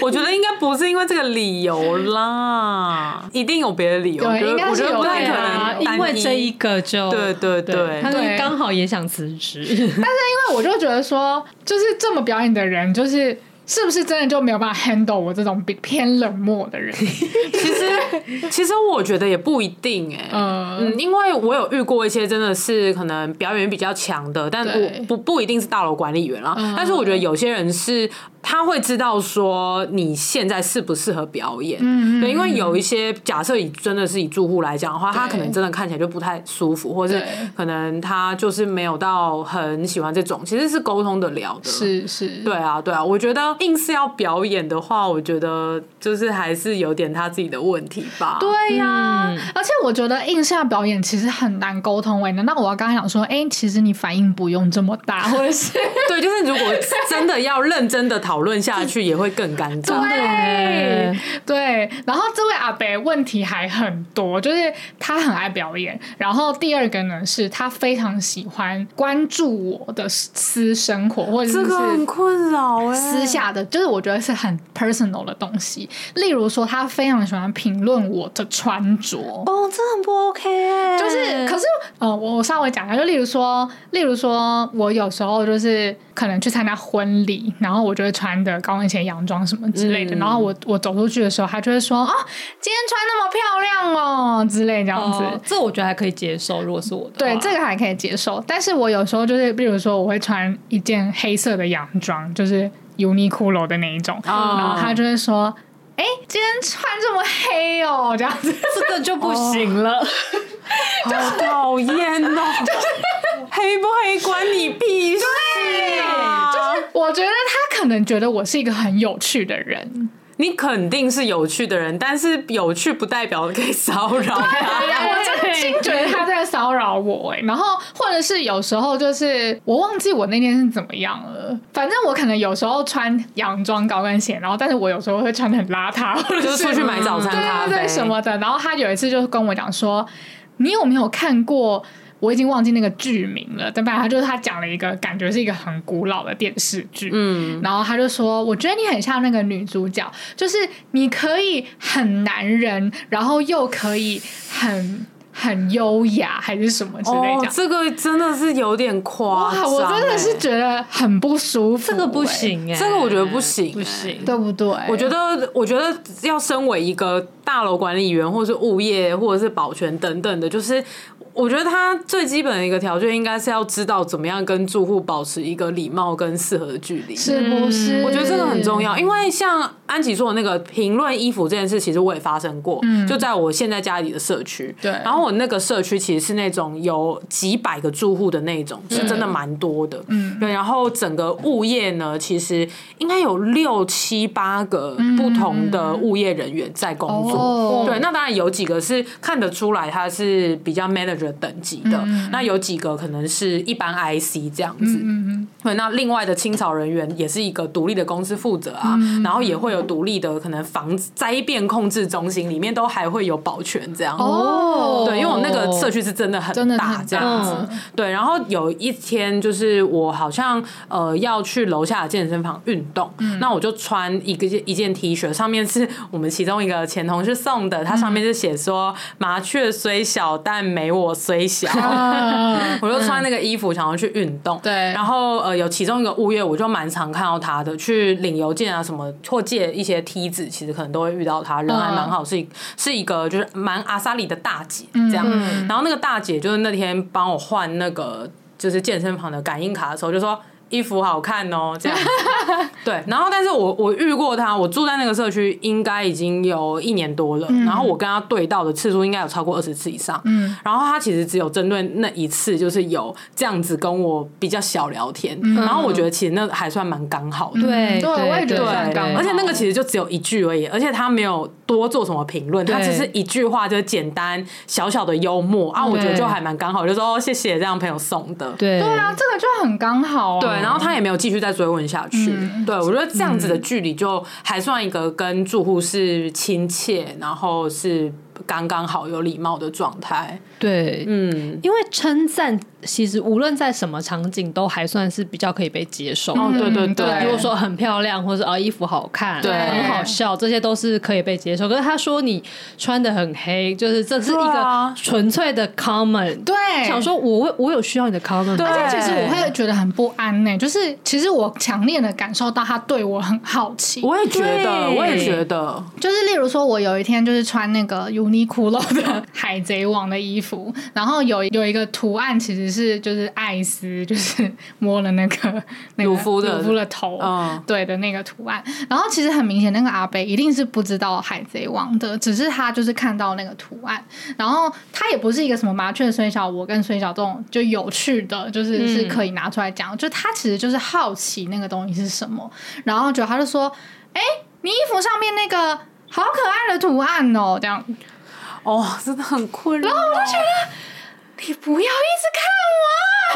[SPEAKER 3] 我觉得应该不是因为这个理由啦，一定有别的理由。
[SPEAKER 2] 对，应该是有
[SPEAKER 3] 不太可能
[SPEAKER 4] 因为这一个就
[SPEAKER 3] 对对对，
[SPEAKER 4] 他刚好也想辞职。但是因
[SPEAKER 2] 为我就觉得说，就是这么表演的人，就是。是不是真的就没有办法 handle 我这种比偏冷漠的人？其
[SPEAKER 3] 实，其实我觉得也不一定哎、欸。嗯，嗯，因为我有遇过一些真的是可能表演比较强的，但不不不一定是大楼管理员啦。嗯、但是我觉得有些人是。他会知道说你现在适不适合表演，嗯，对，因为有一些假设以真的是以住户来讲的话，他可能真的看起来就不太舒服，或者是可能他就是没有到很喜欢这种，其实是沟通的了的，
[SPEAKER 2] 是是，
[SPEAKER 3] 对啊对啊，我觉得硬是要表演的话，我觉得就是还是有点他自己的问题吧。
[SPEAKER 2] 对呀、啊，嗯、而且我觉得硬是要表演其实很难沟通哎，难道我要刚才想说，哎、欸，其实你反应不用这么大，或者是
[SPEAKER 3] 对，就是如果真的要认真的讨。讨论下去也会更尴尬。
[SPEAKER 2] 对对，然后这位阿伯问题还很多，就是他很爱表演。然后第二个呢，是他非常喜欢关注我的私生活，或者是这个
[SPEAKER 3] 很困扰。
[SPEAKER 2] 私下的，就是我觉得是很 personal 的东西。例如说，他非常喜欢评论我的穿着。
[SPEAKER 5] 哦，这很不 OK。
[SPEAKER 2] 就是，可是呃，我我稍微讲一下，就例如说，例如说我有时候就是可能去参加婚礼，然后我就会穿。的高跟鞋、洋装什么之类的，嗯、然后我我走出去的时候，他就会说：“啊，今天穿那么漂亮哦，之类这样子。哦”
[SPEAKER 4] 这我觉得还可以接受，如果是我的话，
[SPEAKER 2] 对这个还可以接受。但是我有时候就是，比如说我会穿一件黑色的洋装，就是 Uniqlo 的那一种，哦、然后他就会说：“哎，今天穿这么黑哦，这样子，
[SPEAKER 4] 这个就不行了，哦、
[SPEAKER 3] 好讨厌哦，就是黑不黑关你屁事啊！”
[SPEAKER 2] 我觉得他可能觉得我是一个很有趣的人，
[SPEAKER 3] 你肯定是有趣的人，但是有趣不代表可以骚扰 他。
[SPEAKER 2] 我真心觉得他在骚扰我哎，然后或者是有时候就是我忘记我那天是怎么样了，反正我可能有时候穿洋装高跟鞋，然后但是我有时候会穿的很邋遢，或者是
[SPEAKER 3] 就是出去买早餐
[SPEAKER 2] 对对对什么的。然后他有一次就跟我讲说：“你有没有看过？”我已经忘记那个剧名了，但反正他就是他讲了一个感觉是一个很古老的电视剧，嗯，然后他就说，我觉得你很像那个女主角，就是你可以很男人，然后又可以很很优雅，还是什么之类的。
[SPEAKER 3] 哦，这个真的是有点夸张，
[SPEAKER 2] 我真的是觉得很不舒服，
[SPEAKER 4] 这个不行哎，
[SPEAKER 3] 这个我觉得不行，
[SPEAKER 4] 不行，
[SPEAKER 2] 对不对？
[SPEAKER 3] 我觉得，我觉得要身为一个大楼管理员，或者是物业，或者是保全等等的，就是。我觉得他最基本的一个条件应该是要知道怎么样跟住户保持一个礼貌跟适合的距离，
[SPEAKER 2] 是不是？
[SPEAKER 3] 我觉得这个很重要，因为像安琪说的那个评论衣服这件事，其实我也发生过，嗯，就在我现在家里的社区，对。然后我那个社区其实是那种有几百个住户的那种，是真的蛮多的，嗯。对，然后整个物业呢，其实应该有六七八个不同的物业人员在工作，对。那当然有几个是看得出来他是比较 manager。等级的，嗯、那有几个可能是一般 IC 这样子，嗯嗯、那另外的清扫人员也是一个独立的公司负责啊，嗯、然后也会有独立的可能防灾变控制中心，里面都还会有保全这样。
[SPEAKER 2] 哦，
[SPEAKER 3] 对，因为我那个社区是真的很大这样子，嗯、对，然后有一天就是我好像呃要去楼下的健身房运动，嗯、那我就穿一个一件 T 恤，上面是我们其中一个前同事送的，它上面是写说麻雀虽小，但没我。虽小，我就穿那个衣服想要去运动。对，然后呃，有其中一个物业，我就蛮常看到他的，去领邮件啊什么，或借一些梯子，其实可能都会遇到他，人还蛮好，是一是一个就是蛮阿萨里的大姐这样。然后那个大姐就是那天帮我换那个就是健身房的感应卡的时候，就说。衣服好看哦，这样 对。然后，但是我我遇过他，我住在那个社区应该已经有一年多了。嗯、然后我跟他对到的次数应该有超过二十次以上。嗯。然后他其实只有针对那一次，就是有这样子跟我比较小聊天。嗯、然后我觉得其实那还算蛮刚好的。
[SPEAKER 4] 对
[SPEAKER 2] 对，我也觉得算刚好。
[SPEAKER 3] 而且那个其实就只有一句而已，而且他没有多做什么评论，他只是一句话就简单小小的幽默啊，我觉得就还蛮刚好，就说哦谢谢这样朋友送的。
[SPEAKER 4] 对
[SPEAKER 2] 对啊，这个就很刚好。
[SPEAKER 3] 对。然后他也没有继续再追问下去。嗯、对，我觉得这样子的距离就还算一个跟住户是亲切，然后是刚刚好有礼貌的状态。
[SPEAKER 4] 对，嗯，因为称赞其实无论在什么场景都还算是比较可以被接受。
[SPEAKER 3] 哦，对对对，
[SPEAKER 4] 如果说很漂亮，或者啊衣服好看，
[SPEAKER 3] 对，
[SPEAKER 4] 很好笑，这些都是可以被接受。可是他说你穿的很黑，就是这是一个纯粹的 comment。
[SPEAKER 2] 对，
[SPEAKER 4] 想说我我有需要你的 comment，
[SPEAKER 2] 而且其实我会觉得很不安呢。就是其实我强烈的感受到他对我很好奇。
[SPEAKER 3] 我也觉得，我也觉得，
[SPEAKER 2] 就是例如说，我有一天就是穿那个 Uniqlo 的 海贼王的衣服。然后有有一个图案，其实是就是艾斯，就是摸了那个那个鲁夫的鲁夫的头，嗯，对的那个图案。然后其实很明显，那个阿贝一定是不知道海贼王的，只是他就是看到那个图案。然后他也不是一个什么麻雀虽小，我跟虽小这种就有趣的，就是是可以拿出来讲。嗯、就他其实就是好奇那个东西是什么，然后就他就说：“哎，你衣服上面那个好可爱的图案哦，这样。”
[SPEAKER 3] 哦，真的很困扰。
[SPEAKER 2] 然后我就觉得，你不要一直看我。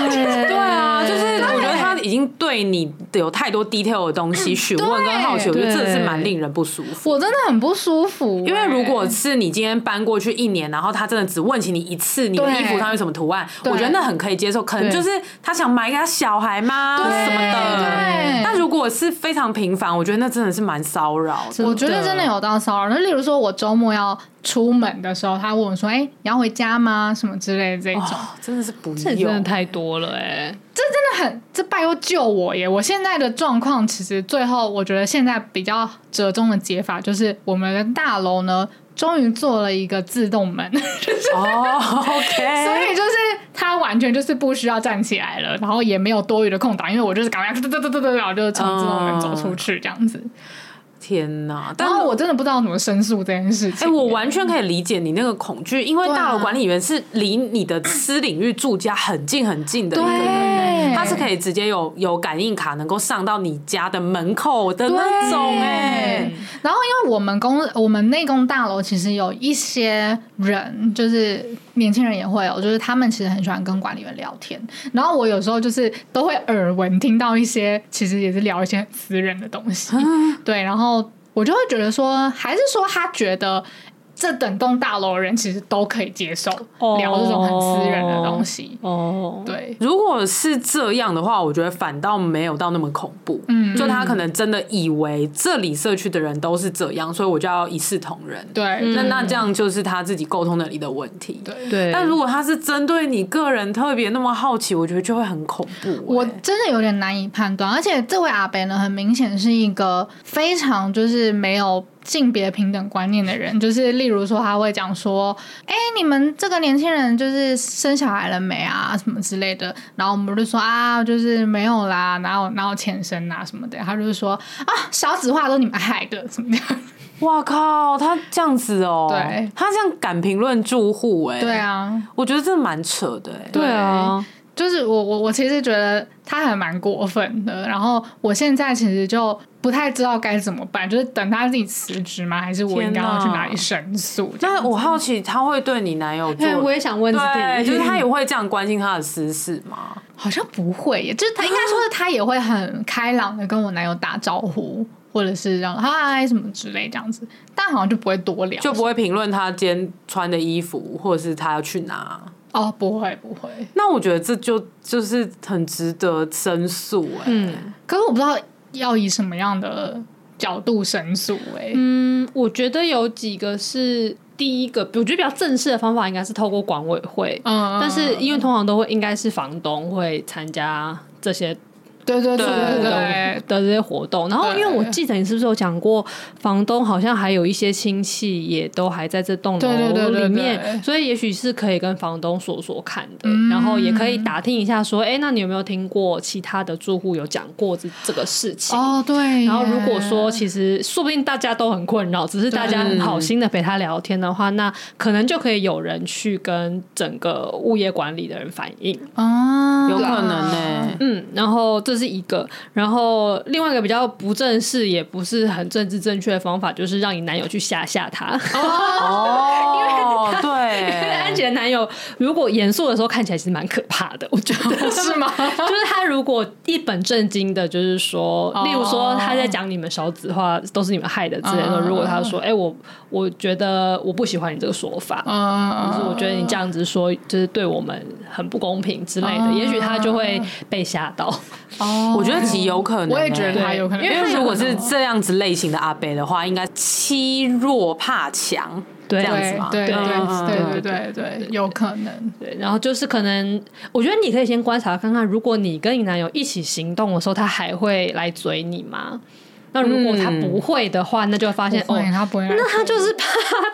[SPEAKER 3] 对，啊，就是我觉得他已经对你有太多 detail 的东西询问跟好奇，我觉得真的是蛮令人不舒服。
[SPEAKER 2] 我真的很不舒服，
[SPEAKER 3] 因为如果是你今天搬过去一年，然后他真的只问起你一次，你的衣服上有什么图案，我觉得那很可以接受。可能就是他想买给他小孩吗？什么的。对。但如果是非常频繁，我觉得那真的是蛮骚扰。
[SPEAKER 2] 我觉得真的有到骚扰。那例如说，我周末要出门的时候，他问我说：“哎，你要回家吗？什么之类的这种，
[SPEAKER 3] 真的是不
[SPEAKER 4] 这真的太多。”了哎，
[SPEAKER 2] 这真的很，这拜托救我耶！我现在的状况，其实最后我觉得现在比较折中的解法就是，我们的大楼呢，终于做了一个自动门，就是
[SPEAKER 3] 哦，OK，
[SPEAKER 2] 所以就是他完全就是不需要站起来了，然后也没有多余的空档，因为我就是赶快哒哒哒哒哒，然后就从自动门走出去这样子。
[SPEAKER 3] 天呐！但
[SPEAKER 2] 是我真的不知道怎么申诉这件事情。
[SPEAKER 3] 哎，我完全可以理解你那个恐惧，因为大楼管理员是离你的私领域住家很近很近的一个人，他是可以直接有有感应卡能够上到你家的门口的那种哎。
[SPEAKER 2] 然后，因为我们公我们内公大楼其实有一些人，就是年轻人也会有，就是他们其实很喜欢跟管理员聊天。然后我有时候就是都会耳闻听到一些，其实也是聊一些私人的东西。对，然后。我就会觉得说，还是说他觉得。这整栋大楼的人其实都可以接受聊这种很私人的东西。哦，对，
[SPEAKER 3] 如果是这样的话，我觉得反倒没有到那么恐怖。嗯，就他可能真的以为这里社区的人都是这样，所以我就要一视同仁。
[SPEAKER 2] 对，
[SPEAKER 3] 那那这样就是他自己沟通能力的问题。
[SPEAKER 2] 对
[SPEAKER 4] 对。
[SPEAKER 3] 但如果他是针对你个人特别那么好奇，我觉得就会很恐怖。
[SPEAKER 2] 我真的有点难以判断，而且这位阿北呢，很明显是一个非常就是没有。性别平等观念的人，就是例如说，他会讲说：“哎、欸，你们这个年轻人就是生小孩了没啊？什么之类的。”然后我们就说：“啊，就是没有啦，哪有哪有前生啊什么的。”他就是说：“啊，少子化都你们害的，怎么样？”
[SPEAKER 3] 哇靠，他这样子哦，
[SPEAKER 2] 对，
[SPEAKER 3] 他这样敢评论住户，哎，
[SPEAKER 2] 对啊，
[SPEAKER 3] 我觉得这蛮扯的，哎，
[SPEAKER 2] 对啊。就是我我我其实觉得他还蛮过分的，然后我现在其实就不太知道该怎么办，就是等他自己辞职吗？还是我应该要去哪里申诉？
[SPEAKER 3] 那我好奇他会对你男友做，
[SPEAKER 4] 我也想问，
[SPEAKER 3] 对，就是他也会这样关心他的私事吗？
[SPEAKER 2] 好像不会耶，就是他应该说是他也会很开朗的跟我男友打招呼，或者是让嗨什么之类这样子，但好像就不会多聊，
[SPEAKER 3] 就不会评论他今天穿的衣服，或者是他要去哪。
[SPEAKER 2] 哦，不会不会，
[SPEAKER 3] 那我觉得这就就是很值得申诉哎。
[SPEAKER 2] 嗯，可是我不知道要以什么样的角度申诉哎。
[SPEAKER 4] 嗯，我觉得有几个是第一个，我觉得比较正式的方法应该是透过管委会。嗯，但是因为通常都会应该是房东会参加这些。
[SPEAKER 2] 对对对对对对
[SPEAKER 4] 的这些活动。然后，因为我记得你是不是有讲过，房东好像还有一些亲戚也都还在这栋楼里面，所以也许是可以跟房东说说看的，然后也可以打听一下说，哎，那你有没有听过其他的住户有讲过这这个事情？
[SPEAKER 2] 哦，对。
[SPEAKER 4] 然后如果说其实说不定大家都很困扰，只是大家很好心的陪他聊天的话，那可能就可以有人去跟整个物业管理的人反映
[SPEAKER 2] 啊，
[SPEAKER 3] 有可能呢。
[SPEAKER 4] 嗯，然后这是一个，然后另外一个比较不正式也不是很政治正确的方法，就是让你男友去吓吓他。
[SPEAKER 3] 哦，因为对，因为
[SPEAKER 4] 安洁的男友如果严肃的时候看起来其实蛮可怕的，我觉得。
[SPEAKER 2] 是吗？
[SPEAKER 4] 就是他如果一本正经的，就是说，例如说他在讲你们少子化都是你们害的之类的，如果他说，哎，我我觉得我不喜欢你这个说法，就是我觉得你这样子说就是对我们很不公平之类的，也许他就会被吓到。
[SPEAKER 3] 哦，我觉得极有可能，
[SPEAKER 2] 我也觉得他有可能，
[SPEAKER 3] 因为如果是这样子类型的阿伯的话，应该欺弱怕强。
[SPEAKER 4] 对，
[SPEAKER 3] 这样子嘛，
[SPEAKER 2] 对对对对对对，有可能。
[SPEAKER 4] 对，然后就是可能，我觉得你可以先观察看看，如果你跟你男友一起行动的时候，他还会来追你吗？那如果他不会的话，那就发现哦，
[SPEAKER 2] 他不会，
[SPEAKER 4] 那他就是怕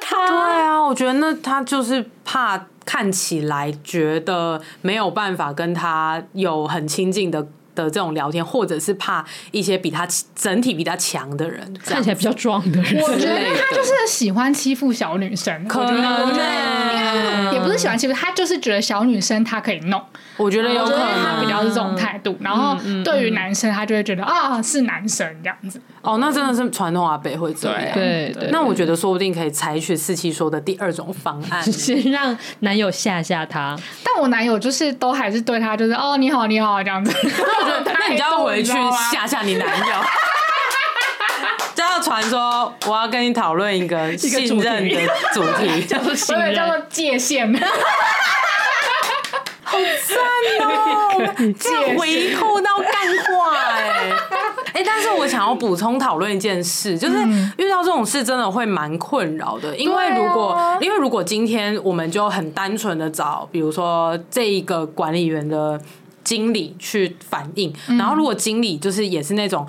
[SPEAKER 4] 他。
[SPEAKER 3] 对啊，我觉得那他就是怕看起来觉得没有办法跟他有很亲近的。的这种聊天，或者是怕一些比他整体比他强的人，
[SPEAKER 4] 看起来比较壮的人，
[SPEAKER 2] 我觉得他就是喜欢欺负小女生，可能对，也不是喜欢欺负，他就是觉得小女生他可以弄。
[SPEAKER 3] 我觉得有可能。
[SPEAKER 2] 他比较是这种态度，然后对于男生他就会觉得啊是男生这样子。
[SPEAKER 3] 哦，那真的是传统阿北会这样。
[SPEAKER 4] 对对。
[SPEAKER 3] 那我觉得说不定可以采取四七说的第二种方案，
[SPEAKER 4] 先让男友吓吓他。
[SPEAKER 2] 但我男友就是都还是对他就是哦你好你好这样子。
[SPEAKER 3] 那你就要回去吓吓你男友，就要传说我要跟你讨论一个信任的主题，
[SPEAKER 2] 叫做信任，叫做界限。
[SPEAKER 3] 好赞哦！这样回扣到干话但是我想要补充讨论一件事，就是遇到这种事真的会蛮困扰的，因为如果因为如果今天我们就很单纯的找，比如说这一个管理员的。经理去反映，然后如果经理就是也是那种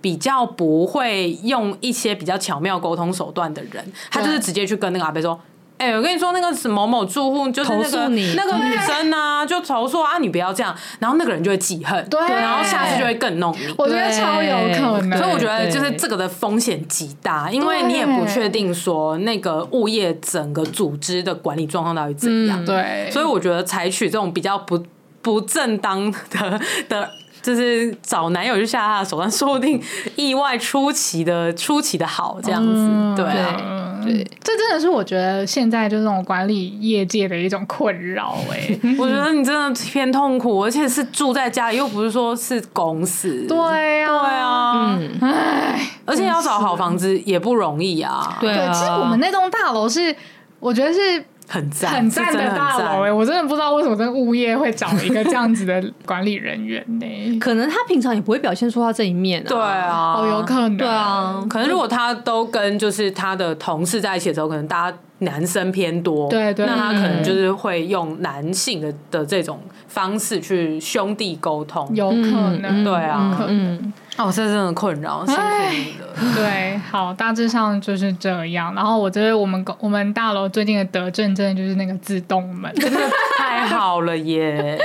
[SPEAKER 3] 比较不会用一些比较巧妙沟通手段的人，他就是直接去跟那个阿贝说：“哎、欸，我跟你说，那个某某住户就是那个那个女生啊，就投诉啊，你不要这样。”然后那个人就会记恨，对，然后下次就会更弄你。
[SPEAKER 2] 我觉得超有可能，
[SPEAKER 3] 所以我觉得就是这个的风险极大，因为你也不确定说那个物业整个组织的管理状况到底怎样。
[SPEAKER 2] 对，
[SPEAKER 3] 所以我觉得采取这种比较不。不正当的的，就是找男友就下他的手段，说不定意外出奇的出奇的好这样子，嗯、对啊，
[SPEAKER 2] 对，这真的是我觉得现在就这种管理业界的一种困扰哎，
[SPEAKER 3] 我觉得你真的偏痛苦，而且是住在家里，又不是说是公司，
[SPEAKER 2] 对呀、啊，
[SPEAKER 3] 对啊，嗯，唉，而且要找好房子也不容易啊，
[SPEAKER 2] 对啊，其实我们那栋大楼是，我觉得是。
[SPEAKER 3] 很赞，
[SPEAKER 2] 很赞的大楼哎！我真的不知道为什么这个物业会找一个这样子的管理人员呢？
[SPEAKER 4] 可能他平常也不会表现出他这一面啊。
[SPEAKER 3] 对啊，
[SPEAKER 2] 哦，有可能。
[SPEAKER 4] 对啊，
[SPEAKER 3] 可能如果他都跟就是他的同事在一起的时候，可能大家男生偏多，
[SPEAKER 2] 对对，
[SPEAKER 3] 那他可能就是会用男性的的这种方式去兄弟沟通，
[SPEAKER 2] 有可能。
[SPEAKER 3] 对啊，
[SPEAKER 2] 嗯。
[SPEAKER 3] 哦，这真的困扰，辛苦你了。
[SPEAKER 2] 对，好，大致上就是这样。然后我觉得我们我们大楼最近的德政，真的就是那个自动门，
[SPEAKER 3] 真的太 好了耶。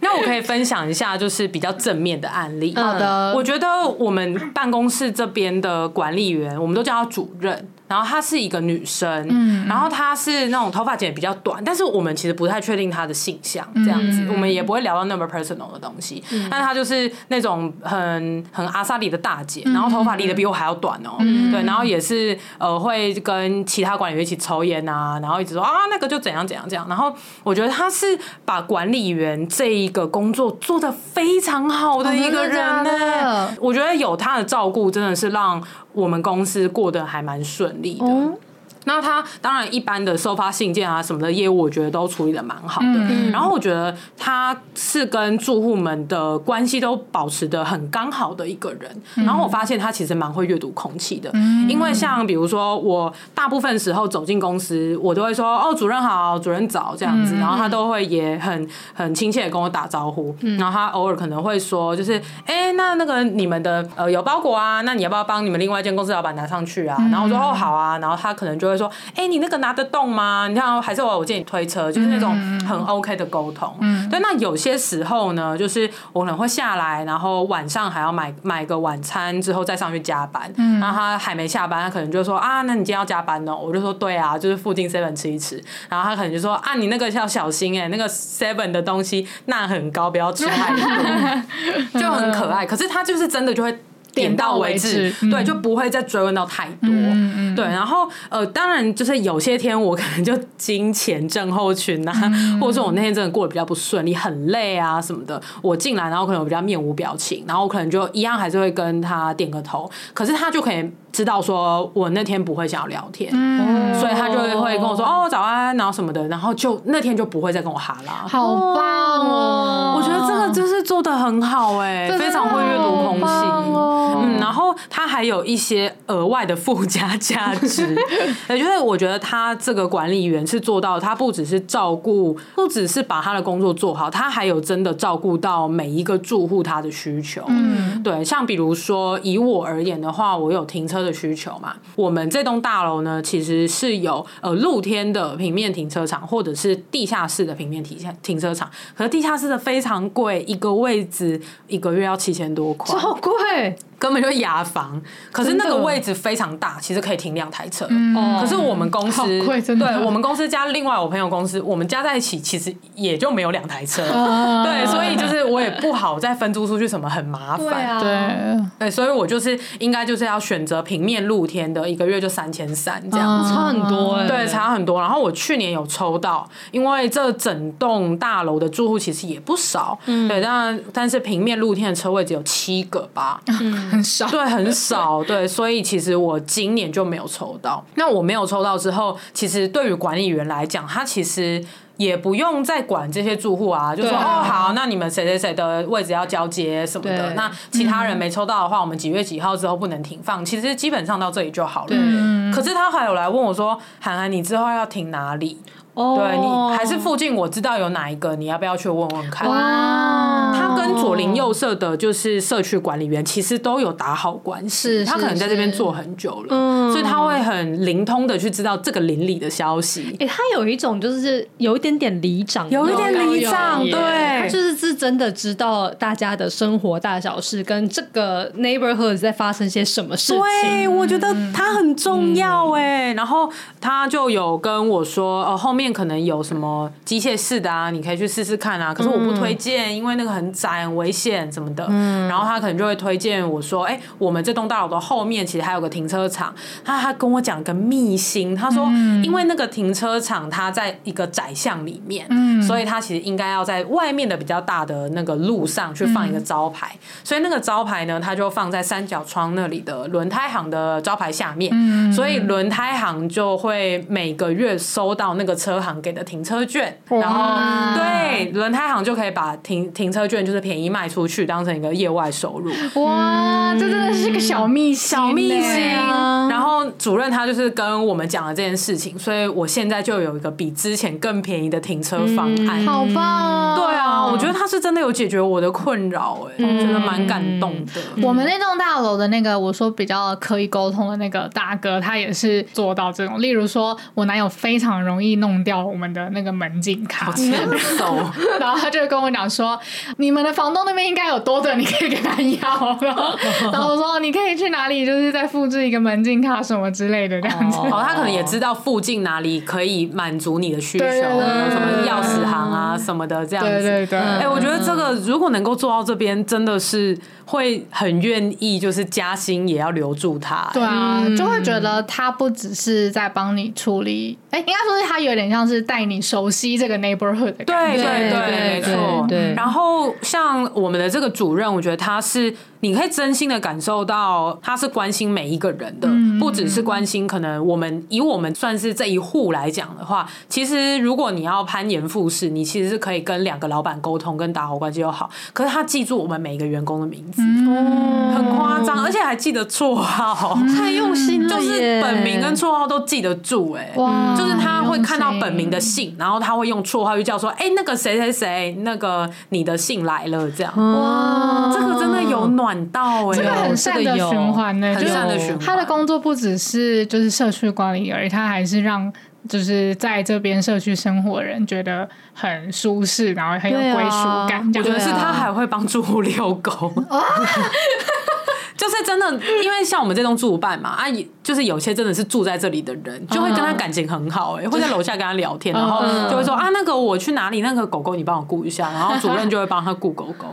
[SPEAKER 3] 那我可以分享一下，就是比较正面的案例。
[SPEAKER 2] 好的，
[SPEAKER 3] 我觉得我们办公室这边的管理员，我们都叫他主任。然后她是一个女生，嗯，然后她是那种头发剪比较短，但是我们其实不太确定她的性向，这样子，我们也不会聊到那么 personal 的东西。但她就是那种很很阿萨里的大姐，然后头发理的比我还要短哦，对，然后也是呃会跟其他管理员一起抽烟啊，然后一直说啊那个就怎样怎样这样。然后我觉得她是把管理员这一个工作做的非常好的一个人呢，我觉得有她的照顾真的是让。我们公司过得还蛮顺利的，那他当然一般的收发信件啊什么的业务，我觉得都处理的蛮好的。嗯、然后我觉得他是跟住户们的关系都保持的很刚好的一个人。然后我发现他其实蛮会阅读空气的，因为像比如说我大部分时候走进公司，我都会说哦，主任好，主任早这样子，然后他都会也很很亲切的跟我打招呼。然后他偶尔可能会说，就是哎、欸，那那个你们的呃有包裹啊，那你要不要帮你们另外一间公司老板拿上去啊？然后我说哦好啊，然后他可能就会说，哎、欸，你那个拿得动吗？你看还是我我借你推车，就是那种很 OK 的沟通。对，那有些时候呢，就是我可能会下来，然后晚上还要买买个晚餐之后再上去加班。然后他还没下班，他可能就说啊，那你今天要加班呢？我就说对啊，就是附近 seven 吃一吃。然后他可能就说啊，你那个要小心哎、欸，那个 seven 的东西钠很高，不要吃太多，就很可爱。可是他就是真的就会。点到为止，对，嗯、就不会再追问到太多。嗯、对，然后呃，当然就是有些天我可能就金钱症候群啊，嗯、或者说我那天真的过得比较不顺利，很累啊什么的，我进来然后可能我比较面无表情，然后我可能就一样还是会跟他点个头，可是他就可以知道说我那天不会想要聊天，嗯、所以他就会跟我说哦早安，然后什么的，然后就那天就不会再跟我哈啦。
[SPEAKER 2] 好棒哦！
[SPEAKER 3] 我觉得这个就是做的很好哎、欸，非常会阅读空气。嗯，然后他还有一些额外的附加价值，也就是我觉得他这个管理员是做到，他不只是照顾，不只是把他的工作做好，他还有真的照顾到每一个住户他的需求。嗯，对，像比如说以我而言的话，我有停车的需求嘛，我们这栋大楼呢，其实是有呃露天的平面停车场，或者是地下室的平面停停车场，可是地下室的非常贵，一个位置一个月要七千多块，
[SPEAKER 2] 超贵。
[SPEAKER 3] 根本就雅房，可是那个位置非常大，其实可以停两台车。可是我们公司，对，我们公司加另外我朋友公司，我们加在一起其实也就没有两台车。对，所以就是我也不好再分租出去，什么很麻烦。对，对，所以我就是应该就是要选择平面露天的，一个月就三千三这样子，
[SPEAKER 2] 差很多。
[SPEAKER 3] 对，差很多。然后我去年有抽到，因为这整栋大楼的住户其实也不少。对，但但是平面露天的车位只有七个吧。
[SPEAKER 2] 很少，
[SPEAKER 3] 对，很少，对，所以其实我今年就没有抽到。那我没有抽到之后，其实对于管理员来讲，他其实也不用再管这些住户啊，就说哦，好，那你们谁谁谁的位置要交接什么的，那其他人没抽到的话，我们几月几号之后不能停放，其实基本上到这里就好了。可是他还有来问我说，涵涵，你之后要停哪里？对，你还是附近，我知道有哪一个，你要不要去问问看？哇，他跟左邻右舍的，就是社区管理员，其实都有打好关系。他可能在这边做很久了，嗯所以他会很灵通的去知道这个邻里的消息。
[SPEAKER 4] 哎，他有一种就是有一点点里长，
[SPEAKER 3] 有一点里长，对，
[SPEAKER 4] 他就是是真的知道大家的生活大小事，跟这个 neighborhood 在发生些什么事情。
[SPEAKER 3] 对，我觉得他很重要哎。然后他就有跟我说，呃，后面。可能有什么机械式的啊，你可以去试试看啊。可是我不推荐，因为那个很窄、很危险什么的。嗯、然后他可能就会推荐我说：“哎、欸，我们这栋大楼的后面其实还有个停车场。”他他跟我讲个秘辛，他说：“因为那个停车场它在一个窄巷里面，嗯、所以他其实应该要在外面的比较大的那个路上去放一个招牌。嗯、所以那个招牌呢，它就放在三角窗那里的轮胎行的招牌下面。嗯、所以轮胎行就会每个月收到那个车。行给的停车券，然后对轮胎行就可以把停停车券就是便宜卖出去，当成一个业外收入。
[SPEAKER 2] 哇，这真的是个小秘小秘辛。
[SPEAKER 3] 然后主任他就是跟我们讲了这件事情，所以我现在就有一个比之前更便宜的停车方案，
[SPEAKER 2] 好棒！
[SPEAKER 3] 对啊，我觉得他是真的有解决我的困扰，哎，觉得蛮感动的。
[SPEAKER 2] 我们那栋大楼的那个我说比较可以沟通的那个大哥，他也是做到这种，例如说我男友非常容易弄掉我们的那个门禁卡，然后他就跟我讲说，你们的房东那边应该有多的，你可以跟他要。然后我说，你可以去哪里，就是再复制一个门禁卡什么之类的这样子。
[SPEAKER 3] 哦，他可能也知道附近哪里可以满足你的需求，有什么钥匙行啊什么的这样子。
[SPEAKER 2] 对对对。哎，
[SPEAKER 3] 我觉觉得这个如果能够做到这边，真的是会很愿意，就是加薪也要留住他、欸。
[SPEAKER 2] 对啊，就会觉得他不只是在帮你处理，哎、欸，应该说是他有点像是带你熟悉这个 neighborhood 的感觉。
[SPEAKER 3] 对对对，没错。对。然后像我们的这个主任，我觉得他是。你可以真心的感受到他是关心每一个人的，不只是关心可能我们以我们算是这一户来讲的话，其实如果你要攀岩复试，你其实是可以跟两个老板沟通，跟打好关系就好。可是他记住我们每一个员工的名字，很夸张，而且还记得绰号，
[SPEAKER 5] 太用心了，
[SPEAKER 3] 就是本名跟绰号都记得住，哎，就是他会看到本名的姓，然后他会用绰号去叫说，哎，那个谁谁谁，那个你的姓来了，这样，哇，这个真的有暖。管道哎，这个很善的循环呢，很善的循环。
[SPEAKER 2] 他的工作不只是就是社区管理而已，他还是让就是在这边社区生活的人觉得很舒适，然后很有归属感。
[SPEAKER 3] 我觉得是他还会帮住户遛狗，就是真的，因为像我们这栋住办嘛，啊，就是有些真的是住在这里的人，就会跟他感情很好，哎，会在楼下跟他聊天，然后就会说啊，那个我去哪里，那个狗狗你帮我顾一下，然后主任就会帮他顾狗狗。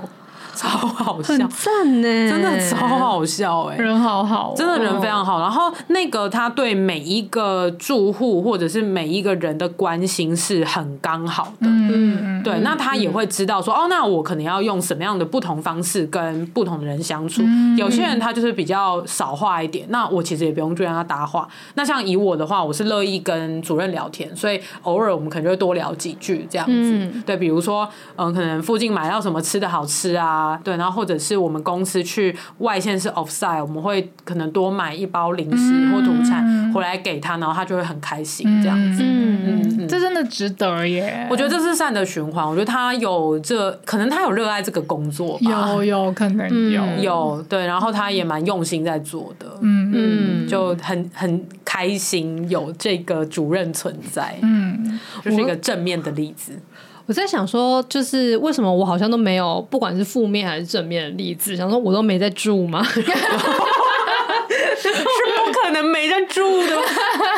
[SPEAKER 3] 超好笑，很
[SPEAKER 5] 赞呢，
[SPEAKER 3] 真的超好笑哎，
[SPEAKER 2] 人好好，
[SPEAKER 3] 真的人非常好。然后那个他对每一个住户或者是每一个人的关心是很刚好的，嗯对，那他也会知道说，哦，那我可能要用什么样的不同方式跟不同的人相处。有些人他就是比较少话一点，那我其实也不用去让他搭话。那像以我的话，我是乐意跟主任聊天，所以偶尔我们可能就会多聊几句这样子。对，比如说，嗯，可能附近买到什么吃的好吃啊。啊，对，然后或者是我们公司去外县是 offsite，我们会可能多买一包零食或土产回来给他，然后他就会很开心这样子。
[SPEAKER 2] 嗯嗯，这真的值得耶！
[SPEAKER 3] 我觉得这是善的循环。我觉得他有这，可能他有热爱这个工作
[SPEAKER 2] 吧，有有可能有
[SPEAKER 3] 有对，然后他也蛮用心在做的。嗯嗯，就很很开心有这个主任存在。嗯，就是一个正面的例子。
[SPEAKER 4] 我在想说，就是为什么我好像都没有，不管是负面还是正面的例子，想说我都没在住吗？是不
[SPEAKER 3] 可能没在住的。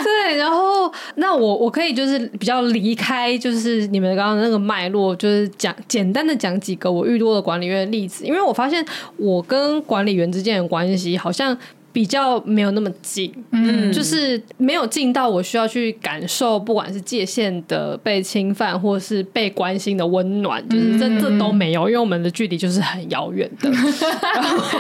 [SPEAKER 4] 对，然后那我我可以就是比较离开，就是你们刚刚那个脉络，就是讲简单的讲几个我遇多的管理员的例子，因为我发现我跟管理员之间的关系好像。比较没有那么近，嗯，就是没有近到我需要去感受，不管是界限的被侵犯，或是被关心的温暖，就是这这都没有，因为我们的距离就是很遥远的。然后，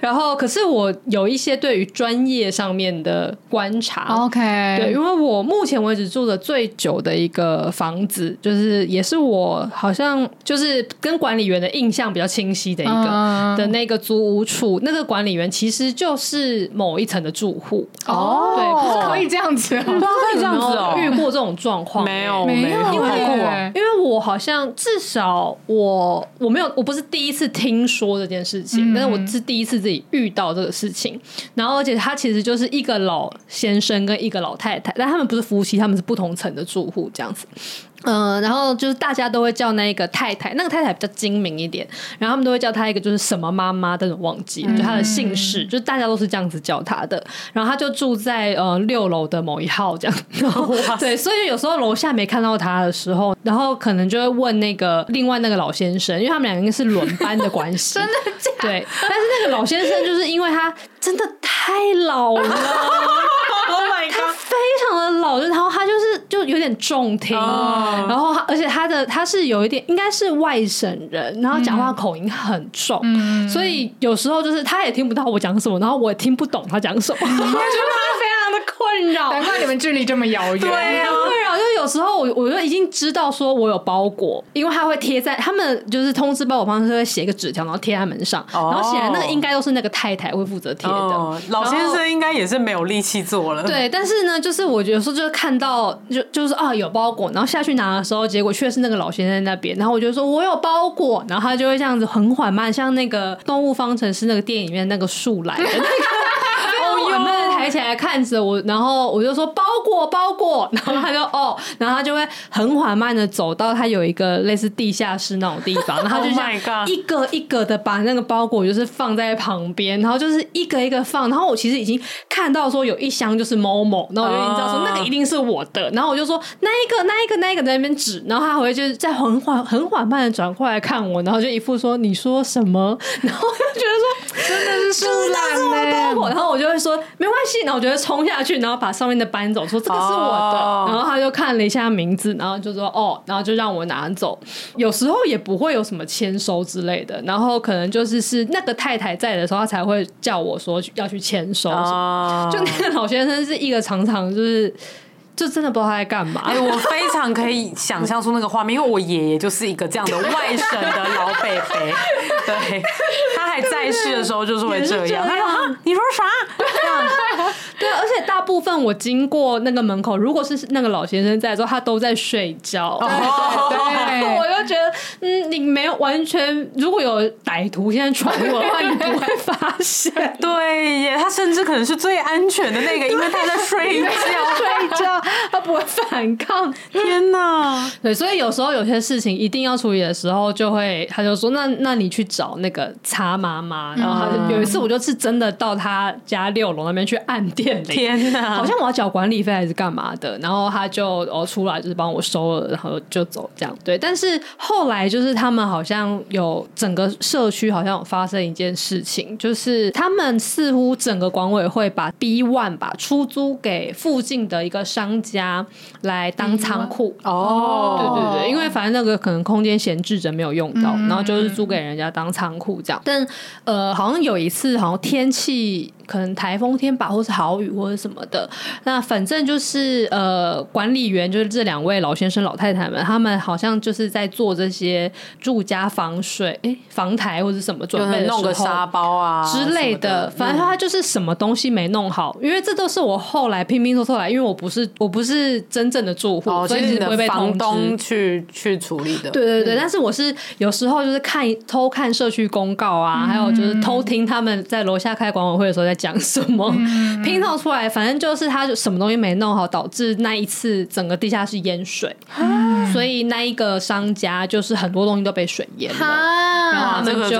[SPEAKER 4] 然后，可是我有一些对于专业上面的观察
[SPEAKER 2] ，OK，
[SPEAKER 4] 对，因为我目前为止住的最久的一个房子，就是也是我好像就是跟管理员的印象比较清晰的一个、uh. 的那个租屋处，那个管理员其实就是。是某一层的住户
[SPEAKER 2] 哦，对，不是可以这样子，
[SPEAKER 4] 不知道可以这样子哦。遇过这种状况
[SPEAKER 3] 没有？没有，
[SPEAKER 4] 因为因为我好像至少我我没有，我不是第一次听说这件事情，但是我是第一次自己遇到这个事情。然后，而且他其实就是一个老先生跟一个老太太，但他们不是夫妻，他们是不同层的住户，这样子。嗯、呃，然后就是大家都会叫那个太太，那个太太比较精明一点，然后他们都会叫她一个就是什么妈妈，但是忘记了，就她的姓氏，就是大家都是这样子叫她的。然后她就住在呃六楼的某一号这样，然后对，所以有时候楼下没看到她的时候，然后可能就会问那个另外那个老先生，因为他们两个应该是轮班的关系，
[SPEAKER 2] 真的假的？
[SPEAKER 4] 对，但是那个老先生就是因为他真的太老了。Oh my god，他非常的老，然后他就是就有点重听，oh. 然后而且他的他是有一点应该是外省人，然后讲话口音很重，嗯、所以有时候就是他也听不到我讲什么，然后我也听不懂他讲什么，我觉得他非常的困扰。
[SPEAKER 2] 难怪你们距离这么遥远。
[SPEAKER 4] 对啊，困扰就有时候我我就已经知道说我有包裹，因为他会贴在他们就是通知包裹方式会写一个纸条，然后贴在门上，oh. 然后显然那个应该都是那个太太会负责贴的。Oh.
[SPEAKER 3] 老先生应该也是没有力气做了。
[SPEAKER 4] 对。但是呢，就是我有时候就是看到，就就是啊有包裹，然后下去拿的时候，结果却是那个老先生在那边，然后我就说我有包裹，然后他就会这样子很缓慢，像那个动物方程式那个电影里面那个树来的那个。抬起来看着我，然后我就说包裹包裹，然后他就哦，然后他就会很缓慢的走到他有一个类似地下室那种地方，然后就 这样一个一个的把那个包裹就是放在旁边，然后就是一个一个放，然后我其实已经看到说有一箱就是某某，然后我就已经知道说那个一定是我的，然后我就说那一个那一个那一个在那边指，然后他回去就是在很缓很缓慢的转过来看我，然后就一副说你说什么，然后我就觉得说真的是树懒呢，然后我就会说没关系，然后我就会冲下去，然后把上面的搬走，说这个是我的，然后他就看了一下名字，然后就说哦，然后就让我拿走，有时候也不会有什么签收之类的，然后可能就是是那个太太在的时候，他才会叫我说要去签收，就那个老先生是一个常常就是。就真的不知道他在干嘛。
[SPEAKER 3] 哎，我非常可以想象出那个画面，因为我爷爷就是一个这样的外省的老北北，对，他还在世的时候就是会这样。他说：“，你说啥？”
[SPEAKER 4] 这样 对，而且大部分我经过那个门口，如果是那个老先生在的时候，他都在睡觉。对，我就觉得，嗯，你没有完全，如果有歹徒现在闯入的话，你不会发现。
[SPEAKER 3] 对耶，他甚至可能是最安全的那个，因为他在睡觉，
[SPEAKER 4] 睡觉。他不会反抗，
[SPEAKER 3] 天哪！
[SPEAKER 4] 对，所以有时候有些事情一定要处理的时候，就会他就说：“那那你去找那个叉妈妈。”然后他就有一次，我就是真的到他家六楼那边去按电铃，
[SPEAKER 3] 天哪！
[SPEAKER 4] 好像我要缴管理费还是干嘛的，然后他就哦出来就是帮我收了，然后就走这样。对，但是后来就是他们好像有整个社区好像有发生一件事情，就是他们似乎整个管委会把 B one 把出租给附近的一个商。家来当仓库
[SPEAKER 3] 哦，
[SPEAKER 4] 对对对，因为反正那个可能空间闲置着没有用到，然后就是租给人家当仓库这样。但呃，好像有一次，好像天气。可能台风天吧，或是豪雨或者什么的，那反正就是呃，管理员就是这两位老先生老太太们，他们好像就是在做这些住家防水哎、欸、防台或者什么准备
[SPEAKER 3] 弄个沙包啊
[SPEAKER 4] 之类的，的。反正他就是什么东西没弄好，嗯、因为这都是我后来拼拼凑凑来，因为我不是我不是真正的住户，哦、所以你会被房东
[SPEAKER 3] 去去处理的。
[SPEAKER 4] 对对对，嗯、但是我是有时候就是看偷看社区公告啊，嗯、还有就是偷听他们在楼下开管委会的时候在。讲什么 拼凑出来，反正就是他就什么东西没弄好，导致那一次整个地下室淹水，所以那一个商家就是很多东西都被水淹了，然后他们就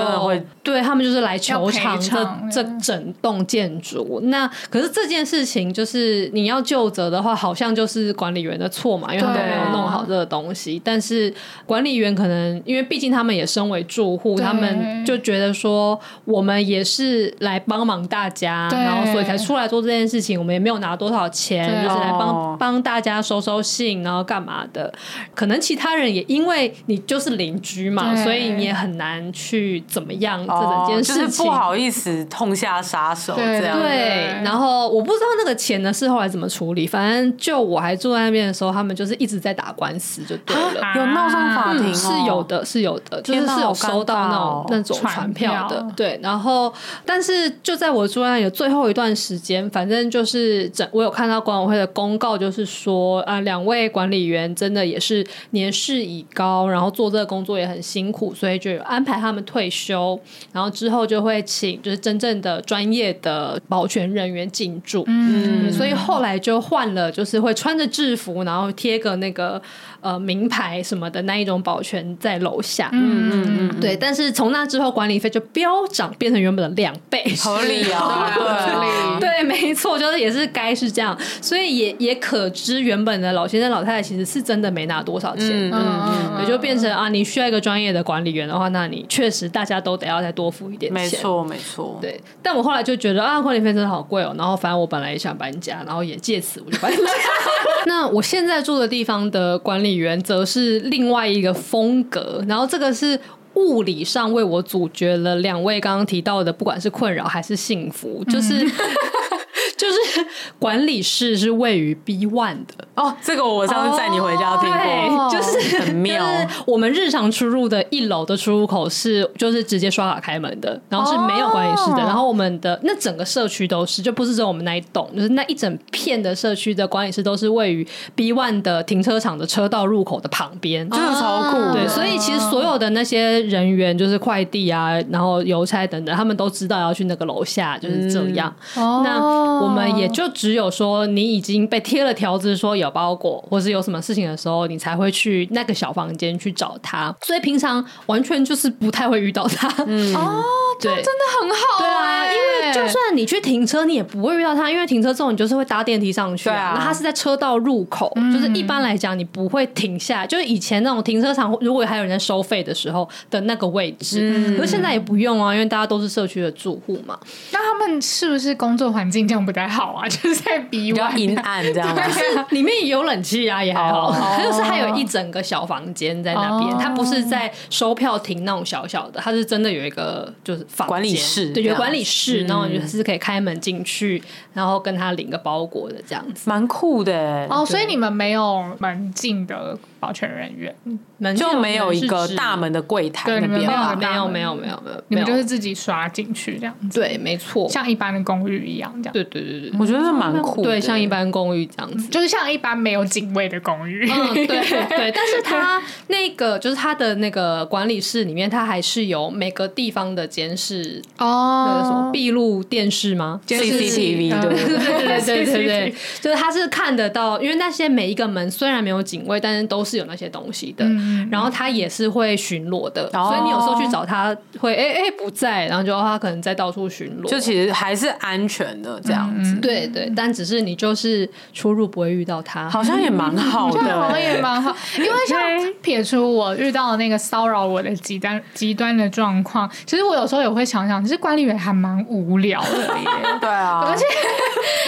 [SPEAKER 4] 对他们就是来求偿这这整栋建筑。那可是这件事情就是你要就责的话，好像就是管理员的错嘛，因为他们没有弄好这个东西。但是管理员可能因为毕竟他们也身为住户，他们就觉得说我们也是来帮忙大家。对。然后所以才出来做这件事情，我们也没有拿多少钱，对。就是来帮帮大家收收信，然后干嘛的？可能其他人也因为你就是邻居嘛，所以你也很难去怎么样这整件事情，
[SPEAKER 3] 就是不好意思痛下杀手这样。
[SPEAKER 4] 对，然后我不知道那个钱呢是后来怎么处理，反正就我还住在那边的时候，他们就是一直在打官司，就对了，
[SPEAKER 3] 有闹上法庭、哦。嗯，
[SPEAKER 4] 是有的，是有的，就是是有收到那种那种传票的，对。然后，但是就在我住在那。最后一段时间，反正就是整，我有看到管委会的公告，就是说啊，两位管理员真的也是年事已高，然后做这个工作也很辛苦，所以就有安排他们退休，然后之后就会请就是真正的专业的保全人员进驻。嗯，所以后来就换了，就是会穿着制服，然后贴个那个。呃，名牌什么的那一种保全在楼下，嗯嗯嗯，对。但是从那之后，管理费就飙涨，变成原本的两倍，
[SPEAKER 3] 合理啊，合理。
[SPEAKER 4] 对，没错，就是也是该是这样，所以也也可知原本的老先生老太太其实是真的没拿多少钱，嗯嗯，也就变成啊，你需要一个专业的管理员的话，那你确实大家都得要再多付一点钱，
[SPEAKER 3] 没错没错。
[SPEAKER 4] 对，但我后来就觉得啊，管理费真的好贵哦，然后反正我本来也想搬家，然后也借此我就搬家。那我现在住的地方的管理原则是另外一个风格，然后这个是物理上为我阻绝了两位刚刚提到的，不管是困扰还是幸福，就是 就是管理室是位于 B one 的。
[SPEAKER 3] 哦，这个我上次载你回家听过，
[SPEAKER 4] 对，就是
[SPEAKER 3] 很妙。
[SPEAKER 4] 就是我们日常出入的一楼的出入口是就是直接刷卡开门的，然后是没有管理室的。然后我们的那整个社区都是，就不是只有我们那一栋，就是那一整片的社区的管理室都是位于 B One 的停车场的车道入口的旁边，
[SPEAKER 3] 真的超酷。
[SPEAKER 4] 对，所以其实所有的那些人员，就是快递啊，然后邮差等等，他们都知道要去那个楼下，就是这样。嗯、那我们也就只有说，你已经被贴了条子说有包裹，或是有什么事情的时候，你才会去那个小房间去找他。所以平常完全就是不太会遇到他。嗯，
[SPEAKER 2] 哦，对，真的很好。
[SPEAKER 4] 对啊，因为就算你去停车，你也不会遇到他，因为停车之后你就是会搭电梯上去。对啊，那他是在车道入口，嗯、就是一般来讲你不会停下，就是以前那种停车场，如果还有人在收费的时候的那个位置。嗯，可是现在也不用啊，因为大家都是社区的住户嘛。
[SPEAKER 2] 那他们是不是工作环境这样不太好啊？就是在比较
[SPEAKER 3] 阴暗这样，
[SPEAKER 4] 但是里面也有冷气啊，也还好。就、oh. 是它有一整个小房间在那边，它、oh. 不是在收票亭那种小小的，它是真的有一个就是房
[SPEAKER 3] 管理室，
[SPEAKER 4] 对，有管理室，然后就是可以开门进去，然后跟他领个包裹的这样子，
[SPEAKER 3] 蛮酷的
[SPEAKER 2] 哦。Oh, 所以你们没有门禁的保全人员，
[SPEAKER 3] 门就没有一个大门的柜台那边，
[SPEAKER 4] 没有没有没有没有没有，
[SPEAKER 2] 你们就是自己刷进去这样子，
[SPEAKER 4] 对，没错，
[SPEAKER 2] 像一般的公寓一样这样，
[SPEAKER 4] 对对对对，
[SPEAKER 3] 我觉得是蛮酷，
[SPEAKER 4] 对，像一般公寓这样子，
[SPEAKER 2] 就是像一般没有警卫的公寓，
[SPEAKER 4] 嗯，对对，但是他那个就是他的那个管理室里面，他还是有每个地方的监视哦，那个什么闭路电视吗
[SPEAKER 3] ？CCTV，对对
[SPEAKER 4] 对对对对，就是他是看得到，因为那些每一个门虽然没有警卫，但是都是有那些东西的，然后他也是会巡逻的，所以你有时候去找他会哎哎不在，然后就他可能在到处巡逻，
[SPEAKER 3] 就其实还是安全的这样子，
[SPEAKER 4] 对对，但只是你就是出入不会遇到他，
[SPEAKER 3] 好像也蛮好的，
[SPEAKER 2] 好像也蛮好，因为像撇除我遇到的那个骚扰我的极端极端的状况，其实我有时候也会想想，其实管理员还蛮无聊的耶，
[SPEAKER 3] 对啊，
[SPEAKER 2] 而且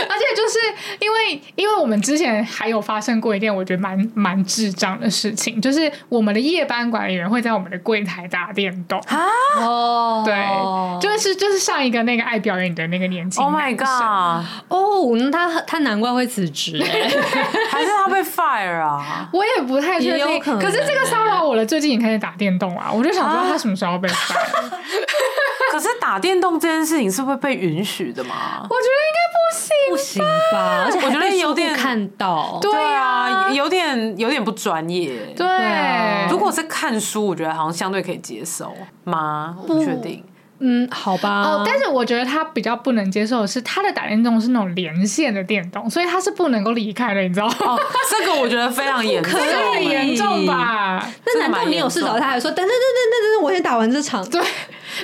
[SPEAKER 2] 而且就是因为因为我们之前还有发生过一件我觉得蛮蛮智障的事情，就是我们的夜班管理员会在我们的柜台打电动。啊，哦，对，就是就是上一个那个爱表演的那个年轻人，Oh
[SPEAKER 3] my god，
[SPEAKER 4] 哦，那他他难怪会辞职，
[SPEAKER 3] 还是他被 fire 啊？
[SPEAKER 2] 我也不太确定，可是这个骚扰我了，最近也开始打电动啊，我就想知道他什么时候被 fire？
[SPEAKER 3] 可是打电动这件事情是会被允许的吗？
[SPEAKER 2] 我觉得应该不行，
[SPEAKER 4] 不行吧？而且我觉得有点看到，
[SPEAKER 3] 对啊，有点有点不专业。
[SPEAKER 2] 对，
[SPEAKER 3] 如果是看书，我觉得好像相对可以接受吗？我不确定。
[SPEAKER 4] 嗯，好吧。
[SPEAKER 2] 哦，但是我觉得他比较不能接受的是，他的打电动是那种连线的电动，所以他是不能够离开的，你知道吗？哦，
[SPEAKER 3] 这个我觉得非常严重，
[SPEAKER 2] 很严重吧？
[SPEAKER 4] 那难道你有事找他，还说等等等等等等，我先打完这场？
[SPEAKER 2] 对。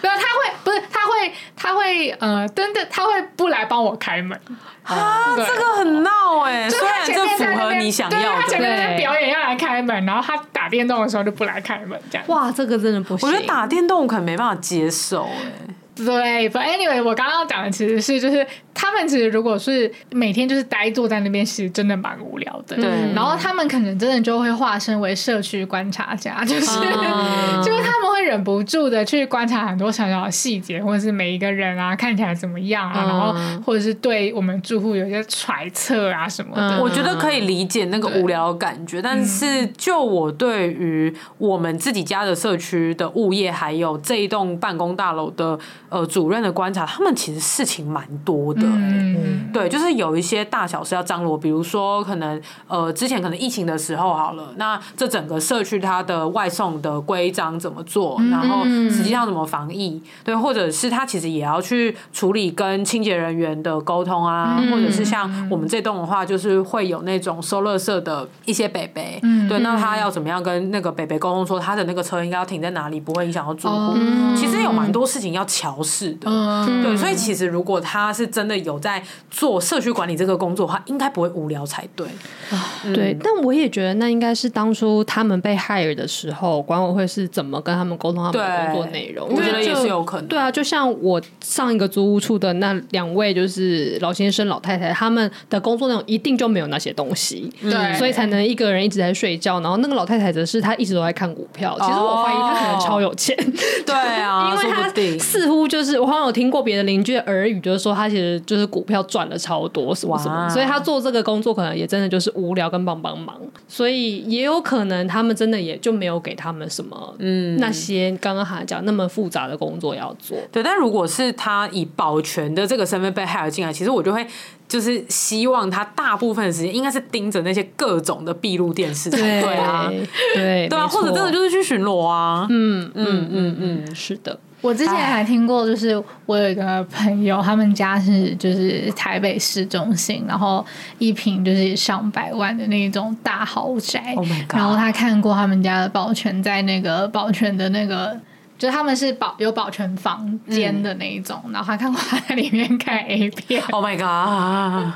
[SPEAKER 2] 没有，他会不是，他会，他会，呃，真的，他会不来帮我开门
[SPEAKER 3] 啊！这个很闹哎，虽然这符合你想要的，
[SPEAKER 2] 他前面在表演要来开门，然后他打电动的时候就不来开门，这样。
[SPEAKER 4] 哇，这个真的不行。
[SPEAKER 3] 我觉得打电动我可能没办法接受哎。
[SPEAKER 2] 对，But anyway，我刚刚讲的其实是就是。他们其实如果是每天就是呆坐在那边，其实真的蛮无聊的。对，然后他们可能真的就会化身为社区观察家，就是、啊、就是他们会忍不住的去观察很多小小的细节，或者是每一个人啊看起来怎么样啊，啊然后或者是对我们住户有些揣测啊什么的。
[SPEAKER 3] 啊、我觉得可以理解那个无聊的感觉，但是就我对于我们自己家的社区的物业，还有这一栋办公大楼的呃主任的观察，他们其实事情蛮多的。嗯，对，就是有一些大小事要张罗，比如说可能呃，之前可能疫情的时候好了，那这整个社区它的外送的规章怎么做，然后实际上怎么防疫，对，或者是他其实也要去处理跟清洁人员的沟通啊，或者是像我们这栋的话，就是会有那种收垃圾的一些北北，对，那他要怎么样跟那个北北沟通，说他的那个车应该要停在哪里，不会影响到住户。其实有蛮多事情要乔事的，对，所以其实如果他是真的。有在做社区管理这个工作的话，应该不会无聊才对。
[SPEAKER 4] 对，但我也觉得那应该是当初他们被 hire 的时候，管委会是怎么跟他们沟通他们的工作内容。
[SPEAKER 3] 我觉得也是有可能。
[SPEAKER 4] 对啊，就像我上一个租屋处的那两位就是老先生、老太太，他们的工作内容一定就没有那些东西，对，所以才能一个人一直在睡觉。然后那个老太太则是她一直都在看股票。其实我怀疑她可能超有钱。
[SPEAKER 3] 对啊，
[SPEAKER 4] 因为她
[SPEAKER 3] 定
[SPEAKER 4] 似乎就是我好像有听过别的邻居的耳语，就是说他其实就是股票赚了超多什么什么，所以他做这个工作可能也真的就是无聊跟帮帮忙，所以也有可能他们真的也就没有给他们什么嗯那些刚刚还讲那么复杂的工作要做。
[SPEAKER 3] 对，但如果是他以保全的这个身份被 hire 进来，其实我就会。就是希望他大部分的时间应该是盯着那些各种的闭路电视才，对啊，
[SPEAKER 4] 对
[SPEAKER 3] 对啊，或者真的就是去巡逻啊，嗯嗯嗯嗯，
[SPEAKER 4] 是的。
[SPEAKER 2] 我之前还听过，就是我有一个朋友，他们家是就是台北市中心，然后一平就是上百万的那种大豪宅，Oh my God，然后他看过他们家的保全在那个保全的那个。就是他们是保有保全房间的那一种，嗯、然后他看过他在里面看 A 片。
[SPEAKER 3] Oh my god！
[SPEAKER 2] 哇，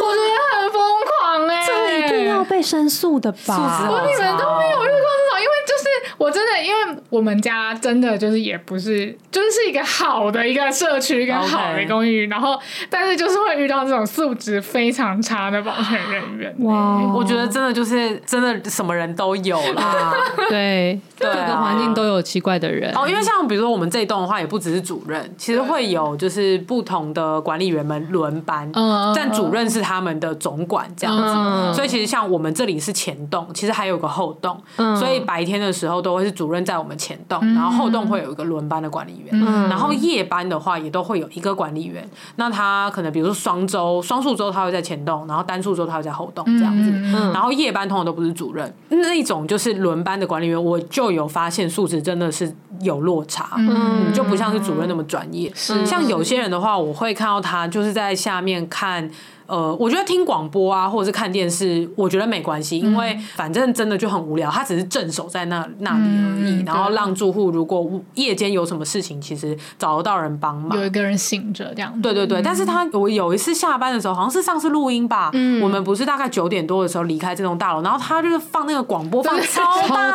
[SPEAKER 2] 我觉得很疯狂哎、欸，
[SPEAKER 5] 这一定要被申诉的吧？
[SPEAKER 2] 我你们都没有遇过这种，因为。就是我真的，因为我们家真的就是也不是，就是是一个好的一个社区跟好的公寓，Okay. 然后但是就是会遇到这种素质非常差的保全人员。
[SPEAKER 3] 哇，我觉得真的就是真的什么人都有啦，
[SPEAKER 4] 对，各个环境都有奇怪的人。
[SPEAKER 3] 哦，因为像比如说我们这一栋的话，也不只是主任，其实会有就是不同的管理员们轮班，嗯，但主任是他们的总管这样子，嗯、所以其实像我们这里是前栋，其实还有个后栋，嗯，所以白天的。的时候都会是主任在我们前栋，然后后栋会有一个轮班的管理员，嗯、然后夜班的话也都会有一个管理员。那他可能比如说双周、双数周他会在前栋，然后单数周他会在后栋这样子。嗯、然后夜班通常都不是主任，那一种就是轮班的管理员，我就有发现素质真的是有落差，嗯，就不像是主任那么专业。是像有些人的话，我会看到他就是在下面看。呃，我觉得听广播啊，或者是看电视，我觉得没关系，因为反正真的就很无聊，他只是镇守在那那里而已，然后让住户如果夜间有什么事情，其实找得到人帮忙，
[SPEAKER 2] 有一个人醒着这样。
[SPEAKER 3] 对对对，但是他我有一次下班的时候，好像是上次录音吧，我们不是大概九点多的时候离开这栋大楼，然后他就是放那个广播放 超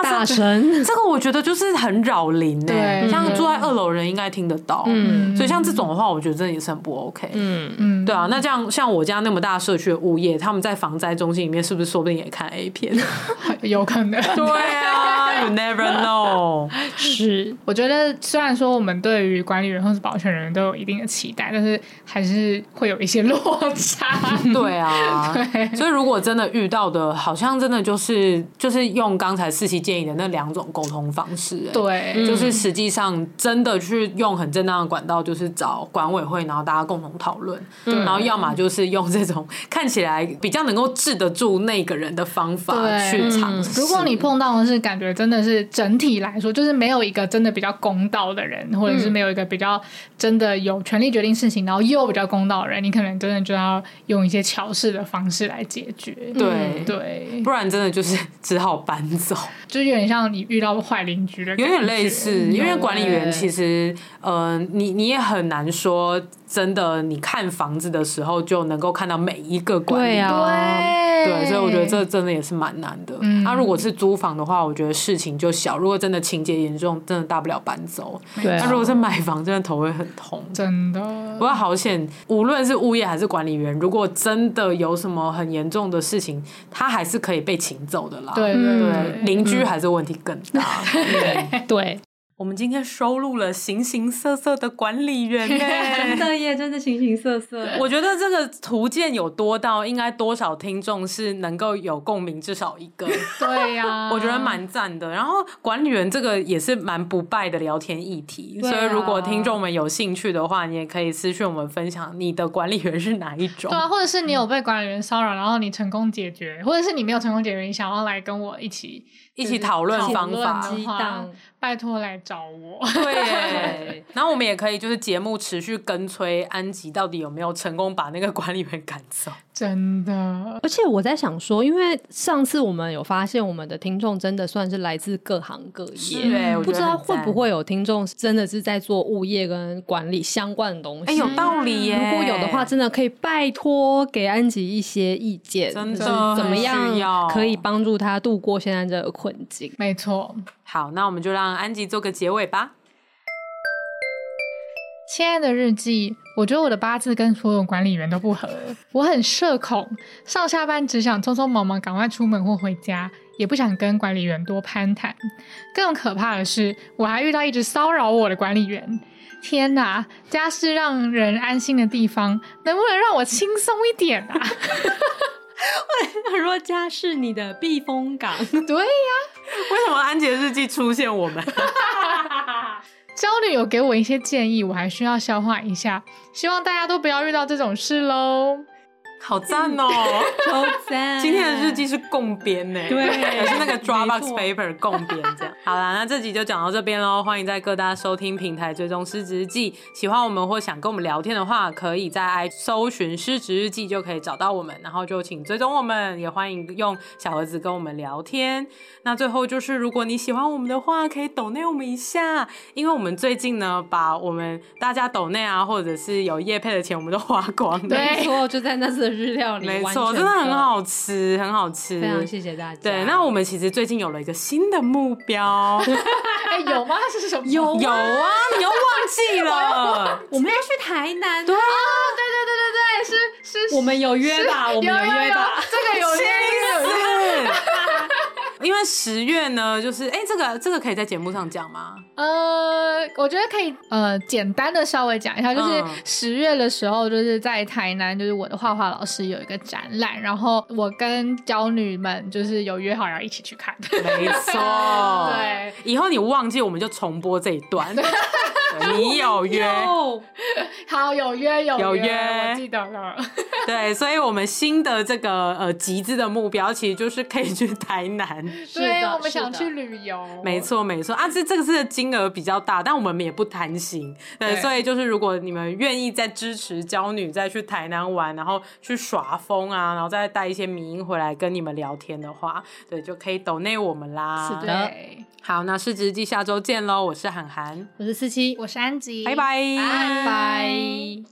[SPEAKER 3] 大声，这个我觉得就是很扰邻哎，像住在二楼人应该听得到，嗯，所以像这种的话，我觉得真的也是很不 OK，嗯。嗯，对啊，那这样像我家。那么大社区的物业，他们在防灾中心里面是不是说不定也看 A 片？
[SPEAKER 2] 有可能。
[SPEAKER 3] 对啊，You never know。
[SPEAKER 2] 是，我觉得虽然说我们对于管理人或是保全人都有一定的期待，但是还是会有一些落差。
[SPEAKER 3] 对啊，对。所以如果真的遇到的，好像真的就是就是用刚才四期建议的那两种沟通方式。
[SPEAKER 2] 对，
[SPEAKER 3] 就是实际上真的去用很正当的管道，就是找管委会，然后大家共同讨论。然后要么就是用。这种看起来比较能够治得住那个人的方法去尝试。
[SPEAKER 2] 如果你碰到的是感觉真的是整体来说，就是没有一个真的比较公道的人，或者是没有一个比较真的有权利决定事情，然后又比较公道的人，你可能真的就要用一些巧事的方式来解决。
[SPEAKER 3] 对
[SPEAKER 2] 对，
[SPEAKER 3] 不然真的就是只好搬走，
[SPEAKER 2] 就有点像你遇到坏邻居的，
[SPEAKER 3] 有点类似。因为管理员其实，呃，你你也很难说。真的，你看房子的时候就能够看到每一个管理员，对啊，对，所以我觉得这真的也是蛮难的。那、嗯啊、如果是租房的话，我觉得事情就小。如果真的情节严重，真的大不了搬走。对、啊，那如果是买房，真的头会很痛，真的。不过好险，无论是物业还是管理员，如果真的有什么很严重的事情，他还是可以被请走的啦。对对对，邻居还是问题更大。
[SPEAKER 4] 对。对
[SPEAKER 3] 我们今天收录了形形色色的管理员呢，
[SPEAKER 4] 真的耶，真的形形色色。
[SPEAKER 3] 我觉得这个图鉴有多到，应该多少听众是能够有共鸣，至少一个。
[SPEAKER 2] 对呀、啊，
[SPEAKER 3] 我觉得蛮赞的。然后管理员这个也是蛮不败的聊天议题，啊、所以如果听众们有兴趣的话，你也可以私讯我们分享你的管理员是哪一种。
[SPEAKER 2] 对啊，或者是你有被管理员骚扰，然后你成功解决，或者是你没有成功解决，你想要来跟我一起。
[SPEAKER 3] 一起讨论方法，
[SPEAKER 2] 拜托来找我。
[SPEAKER 3] 对，然后我们也可以就是节目持续跟催安吉到底有没有成功把那个管理员赶走。
[SPEAKER 2] 真的，
[SPEAKER 4] 而且我在想说，因为上次我们有发现，我们的听众真的算是来自各行各
[SPEAKER 3] 业，
[SPEAKER 4] 不知道会不会有听众真的是在做物业跟管理相关的东西。
[SPEAKER 3] 哎，有道理耶！
[SPEAKER 4] 如果有的话，真的可以拜托给安吉一些意见，
[SPEAKER 3] 真的
[SPEAKER 4] 怎么样可以帮助他度过现在这个困境？
[SPEAKER 2] 没错。
[SPEAKER 3] 好，那我们就让安吉做个结尾吧。
[SPEAKER 2] 亲爱的日记，我觉得我的八字跟所有管理员都不合。我很社恐，上下班只想匆匆忙忙赶快出门或回家，也不想跟管理员多攀谈。更可怕的是，我还遇到一直骚扰我的管理员。天哪，家是让人安心的地方，能不能让我轻松一点啊？
[SPEAKER 4] 我说家是你的避风港。
[SPEAKER 2] 对呀、啊，
[SPEAKER 3] 为什么安杰日记出现我们？
[SPEAKER 2] 焦虑有给我一些建议，我还需要消化一下。希望大家都不要遇到这种事喽。
[SPEAKER 3] 好赞哦，
[SPEAKER 4] 超赞！
[SPEAKER 3] 今天的日记是共编呢，
[SPEAKER 4] 对，
[SPEAKER 3] 也是那个 Dropbox paper 共编这样。好啦，那这集就讲到这边喽。欢迎在各大收听平台追踪失职日记。喜欢我们或想跟我们聊天的话，可以在 i 搜寻失职日记就可以找到我们，然后就请追踪我们，也欢迎用小盒子跟我们聊天。那最后就是，如果你喜欢我们的话，可以抖内我们一下，因为我们最近呢，把我们大家抖内啊，或者是有业配的钱，我们都花光了。
[SPEAKER 4] 没错，就在那次。日料理
[SPEAKER 3] 没错，真的很好吃，很好吃。
[SPEAKER 4] 非常谢谢大家。
[SPEAKER 3] 对，那我们其实最近有了一个新的目标。
[SPEAKER 2] 哎，有吗？是什么？
[SPEAKER 4] 有
[SPEAKER 3] 有啊，你又忘记了？
[SPEAKER 4] 我们要去台南。
[SPEAKER 2] 对啊，对对对对对，是是。
[SPEAKER 4] 我们有约吧？我们有约吧？
[SPEAKER 2] 这个有约 有约。
[SPEAKER 3] 因为十月呢，就是哎，这个这个可以在节目上讲吗？
[SPEAKER 2] 呃，我觉得可以，呃，简单的稍微讲一下，就是十月的时候，就是在台南，就是我的画画老师有一个展览，然后我跟娇女们就是有约好要一起去看。
[SPEAKER 3] 没错，
[SPEAKER 2] 对，
[SPEAKER 3] 以后你忘记，我们就重播这一段。你有约，
[SPEAKER 2] 好，有约有约，
[SPEAKER 3] 有约，
[SPEAKER 2] 我记得了。
[SPEAKER 3] 对，所以我们新的这个呃集资的目标，其实就是可以去台南。
[SPEAKER 2] 对，我们想去旅游。
[SPEAKER 3] 没错，没错啊，这这个是金额比较大，但我们也不贪心。对，所以就是如果你们愿意再支持娇女再去台南玩，然后去耍疯啊，然后再带一些迷音回来跟你们聊天的话，对，就可以抖内我们啦。
[SPEAKER 2] 是的。
[SPEAKER 3] 好，那市值日记下周见喽！我是涵涵，
[SPEAKER 4] 我是思琪，
[SPEAKER 2] 我是安吉，
[SPEAKER 3] 拜拜，
[SPEAKER 2] 拜拜。